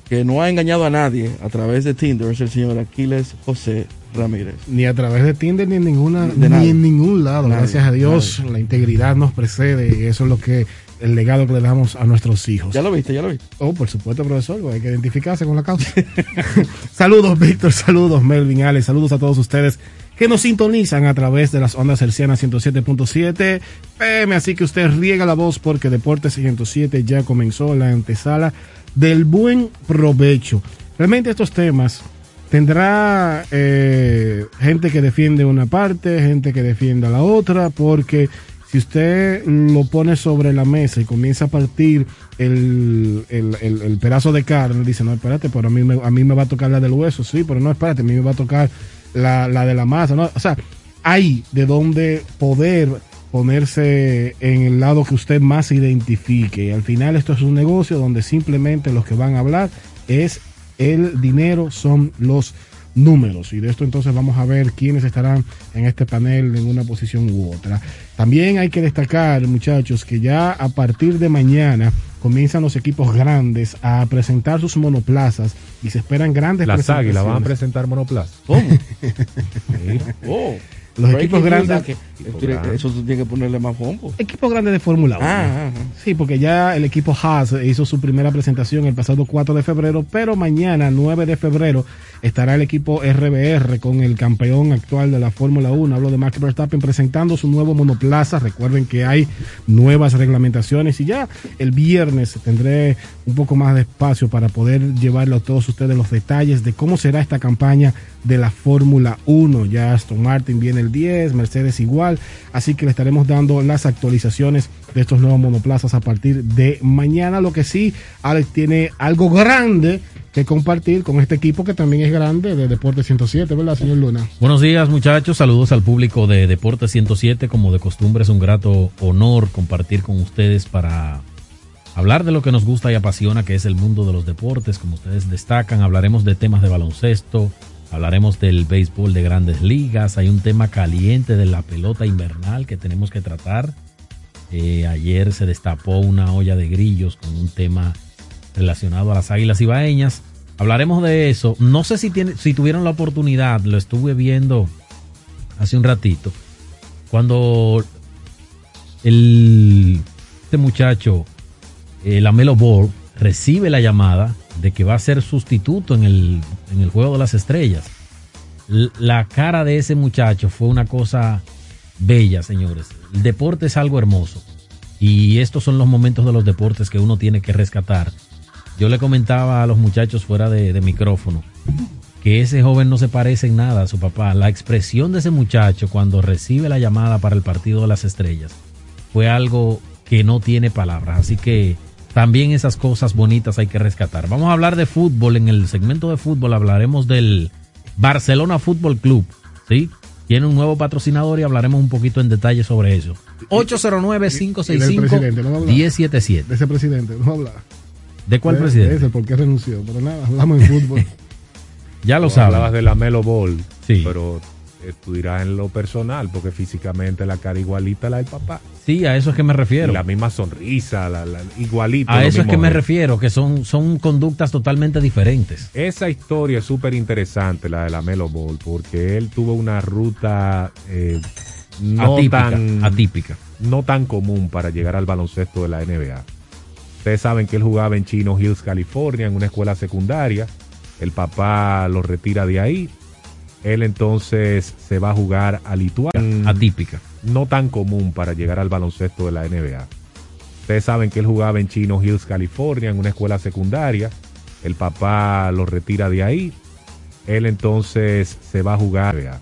que no ha engañado a nadie a través de Tinder es el señor Aquiles José Ramírez. Ni a través de Tinder ni en ninguna De ni en ningún lado. Nadie, Gracias a Dios, la integridad nos precede y eso es lo que el legado que le damos a nuestros hijos. ¿Ya lo viste? ¿Ya lo viste? Oh, por supuesto, profesor, pues hay que identificarse con la causa. saludos, Víctor, saludos, Melvin, Alex, saludos a todos ustedes que nos sintonizan a través de las ondas hercianas 107.7 PM, así que usted riega la voz porque Deportes 107 ya comenzó la antesala del buen provecho. Realmente estos temas tendrá eh, gente que defiende una parte, gente que defienda la otra, porque si usted lo pone sobre la mesa y comienza a partir el, el, el- el pedazo de carne, dice, no, espérate, pero a mí, me, a mí me va a tocar la del hueso, sí, pero no, espérate, a mí me va a tocar la, la de la masa, ¿no? O sea, hay de donde poder ponerse en el lado que usted más identifique. Y al final esto es un negocio donde simplemente los que van a hablar es el dinero, son los números. Y de esto entonces vamos a ver quiénes estarán en este panel en una posición u otra. También hay que destacar, muchachos, que ya a partir de mañana comienzan los equipos grandes a presentar sus monoplazas y se esperan grandes Las águilas van a presentar monoplaza. ¿Cómo? Oh. Los equipos grandes- que- que- Eso tú tienes que ponerle más bombo. Equipos grandes de Fórmula 1. Ah, ah, Sí, porque ya el equipo Haas hizo su primera presentación el pasado 4 de febrero, pero mañana, 9 de febrero, estará el equipo RBR con el campeón actual de la Fórmula 1, hablo de Max Verstappen, presentando su nuevo monoplaza. Recuerden que hay nuevas reglamentaciones y ya el viernes tendré un poco más de espacio para poder llevarle a todos ustedes los detalles de cómo será esta campaña de la Fórmula 1. Ya Aston Martin viene el 10, Mercedes igual, así que le estaremos dando las actualizaciones de estos nuevos monoplazas a partir de mañana. Lo que sí, Alex tiene algo grande que compartir con este equipo que también es grande de Deporte 107, ¿verdad, señor Luna? Buenos días muchachos, saludos al público de Deporte 107, como de costumbre es un grato honor compartir con ustedes para hablar de lo que nos gusta y apasiona, que es el mundo de los deportes, como ustedes destacan, hablaremos de temas de baloncesto, hablaremos del béisbol de grandes ligas, hay un tema caliente de la pelota invernal que tenemos que tratar. Eh, ayer se destapó una olla de grillos con un tema relacionado a las águilas ibaeñas. Hablaremos de eso. No sé si, tiene, si tuvieron la oportunidad, lo estuve viendo hace un ratito, cuando el, este muchacho, el Amelo Ball, recibe la llamada de que va a ser sustituto en el, en el Juego de las Estrellas. La cara de ese muchacho fue una cosa bella, señores. El deporte es algo hermoso. Y estos son los momentos de los deportes que uno tiene que rescatar. Yo le comentaba a los muchachos fuera de, de micrófono que ese joven no se parece en nada a su papá. La expresión de ese muchacho cuando recibe la llamada para el partido de las estrellas fue algo que no tiene palabras. Así que también esas cosas bonitas hay que rescatar. Vamos a hablar de fútbol. En el segmento de fútbol hablaremos del Barcelona Fútbol Club. ¿sí? Tiene un nuevo patrocinador y hablaremos un poquito en detalle sobre eso. Y del presidente, ¿no va a hablar? 809-565-1077. De ese presidente, no hablar. ¿De cuál De- presidente? de ese, ¿por qué renunció? Pero nada, hablamos en fútbol. Ya lo Tú saben. Hablabas de la Melo Ball, Sí. pero tú dirás en lo personal, porque físicamente la cara igualita a la del papá. Sí, a eso es que me refiero. Y la misma sonrisa, la, la- igualito. A eso es que me refiero, que son, son conductas totalmente diferentes. Esa historia es súper interesante, la de la Melo Ball, porque él tuvo una ruta eh, no Atípica, tan atípica. no tan común para llegar al baloncesto de la NBA. Ustedes saben que él jugaba en Chino Hills, California, en una escuela secundaria. El papá lo retira de ahí. Él entonces se va a jugar a Lituania. Atípica. No tan común para llegar al baloncesto de la NBA. Ustedes saben que él jugaba en Chino Hills, California, en una escuela secundaria. El papá lo retira de ahí. Él entonces se va a jugar.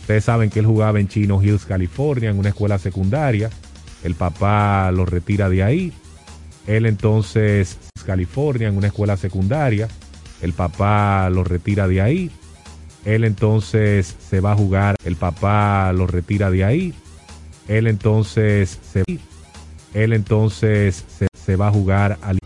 Ustedes saben que él jugaba en Chino Hills, California, en una escuela secundaria. El papá lo retira de ahí. Él entonces, California, en una escuela secundaria. El papá lo retira de ahí. Él entonces se va a jugar. El papá lo retira de ahí. Él entonces se, él entonces se, se va a jugar al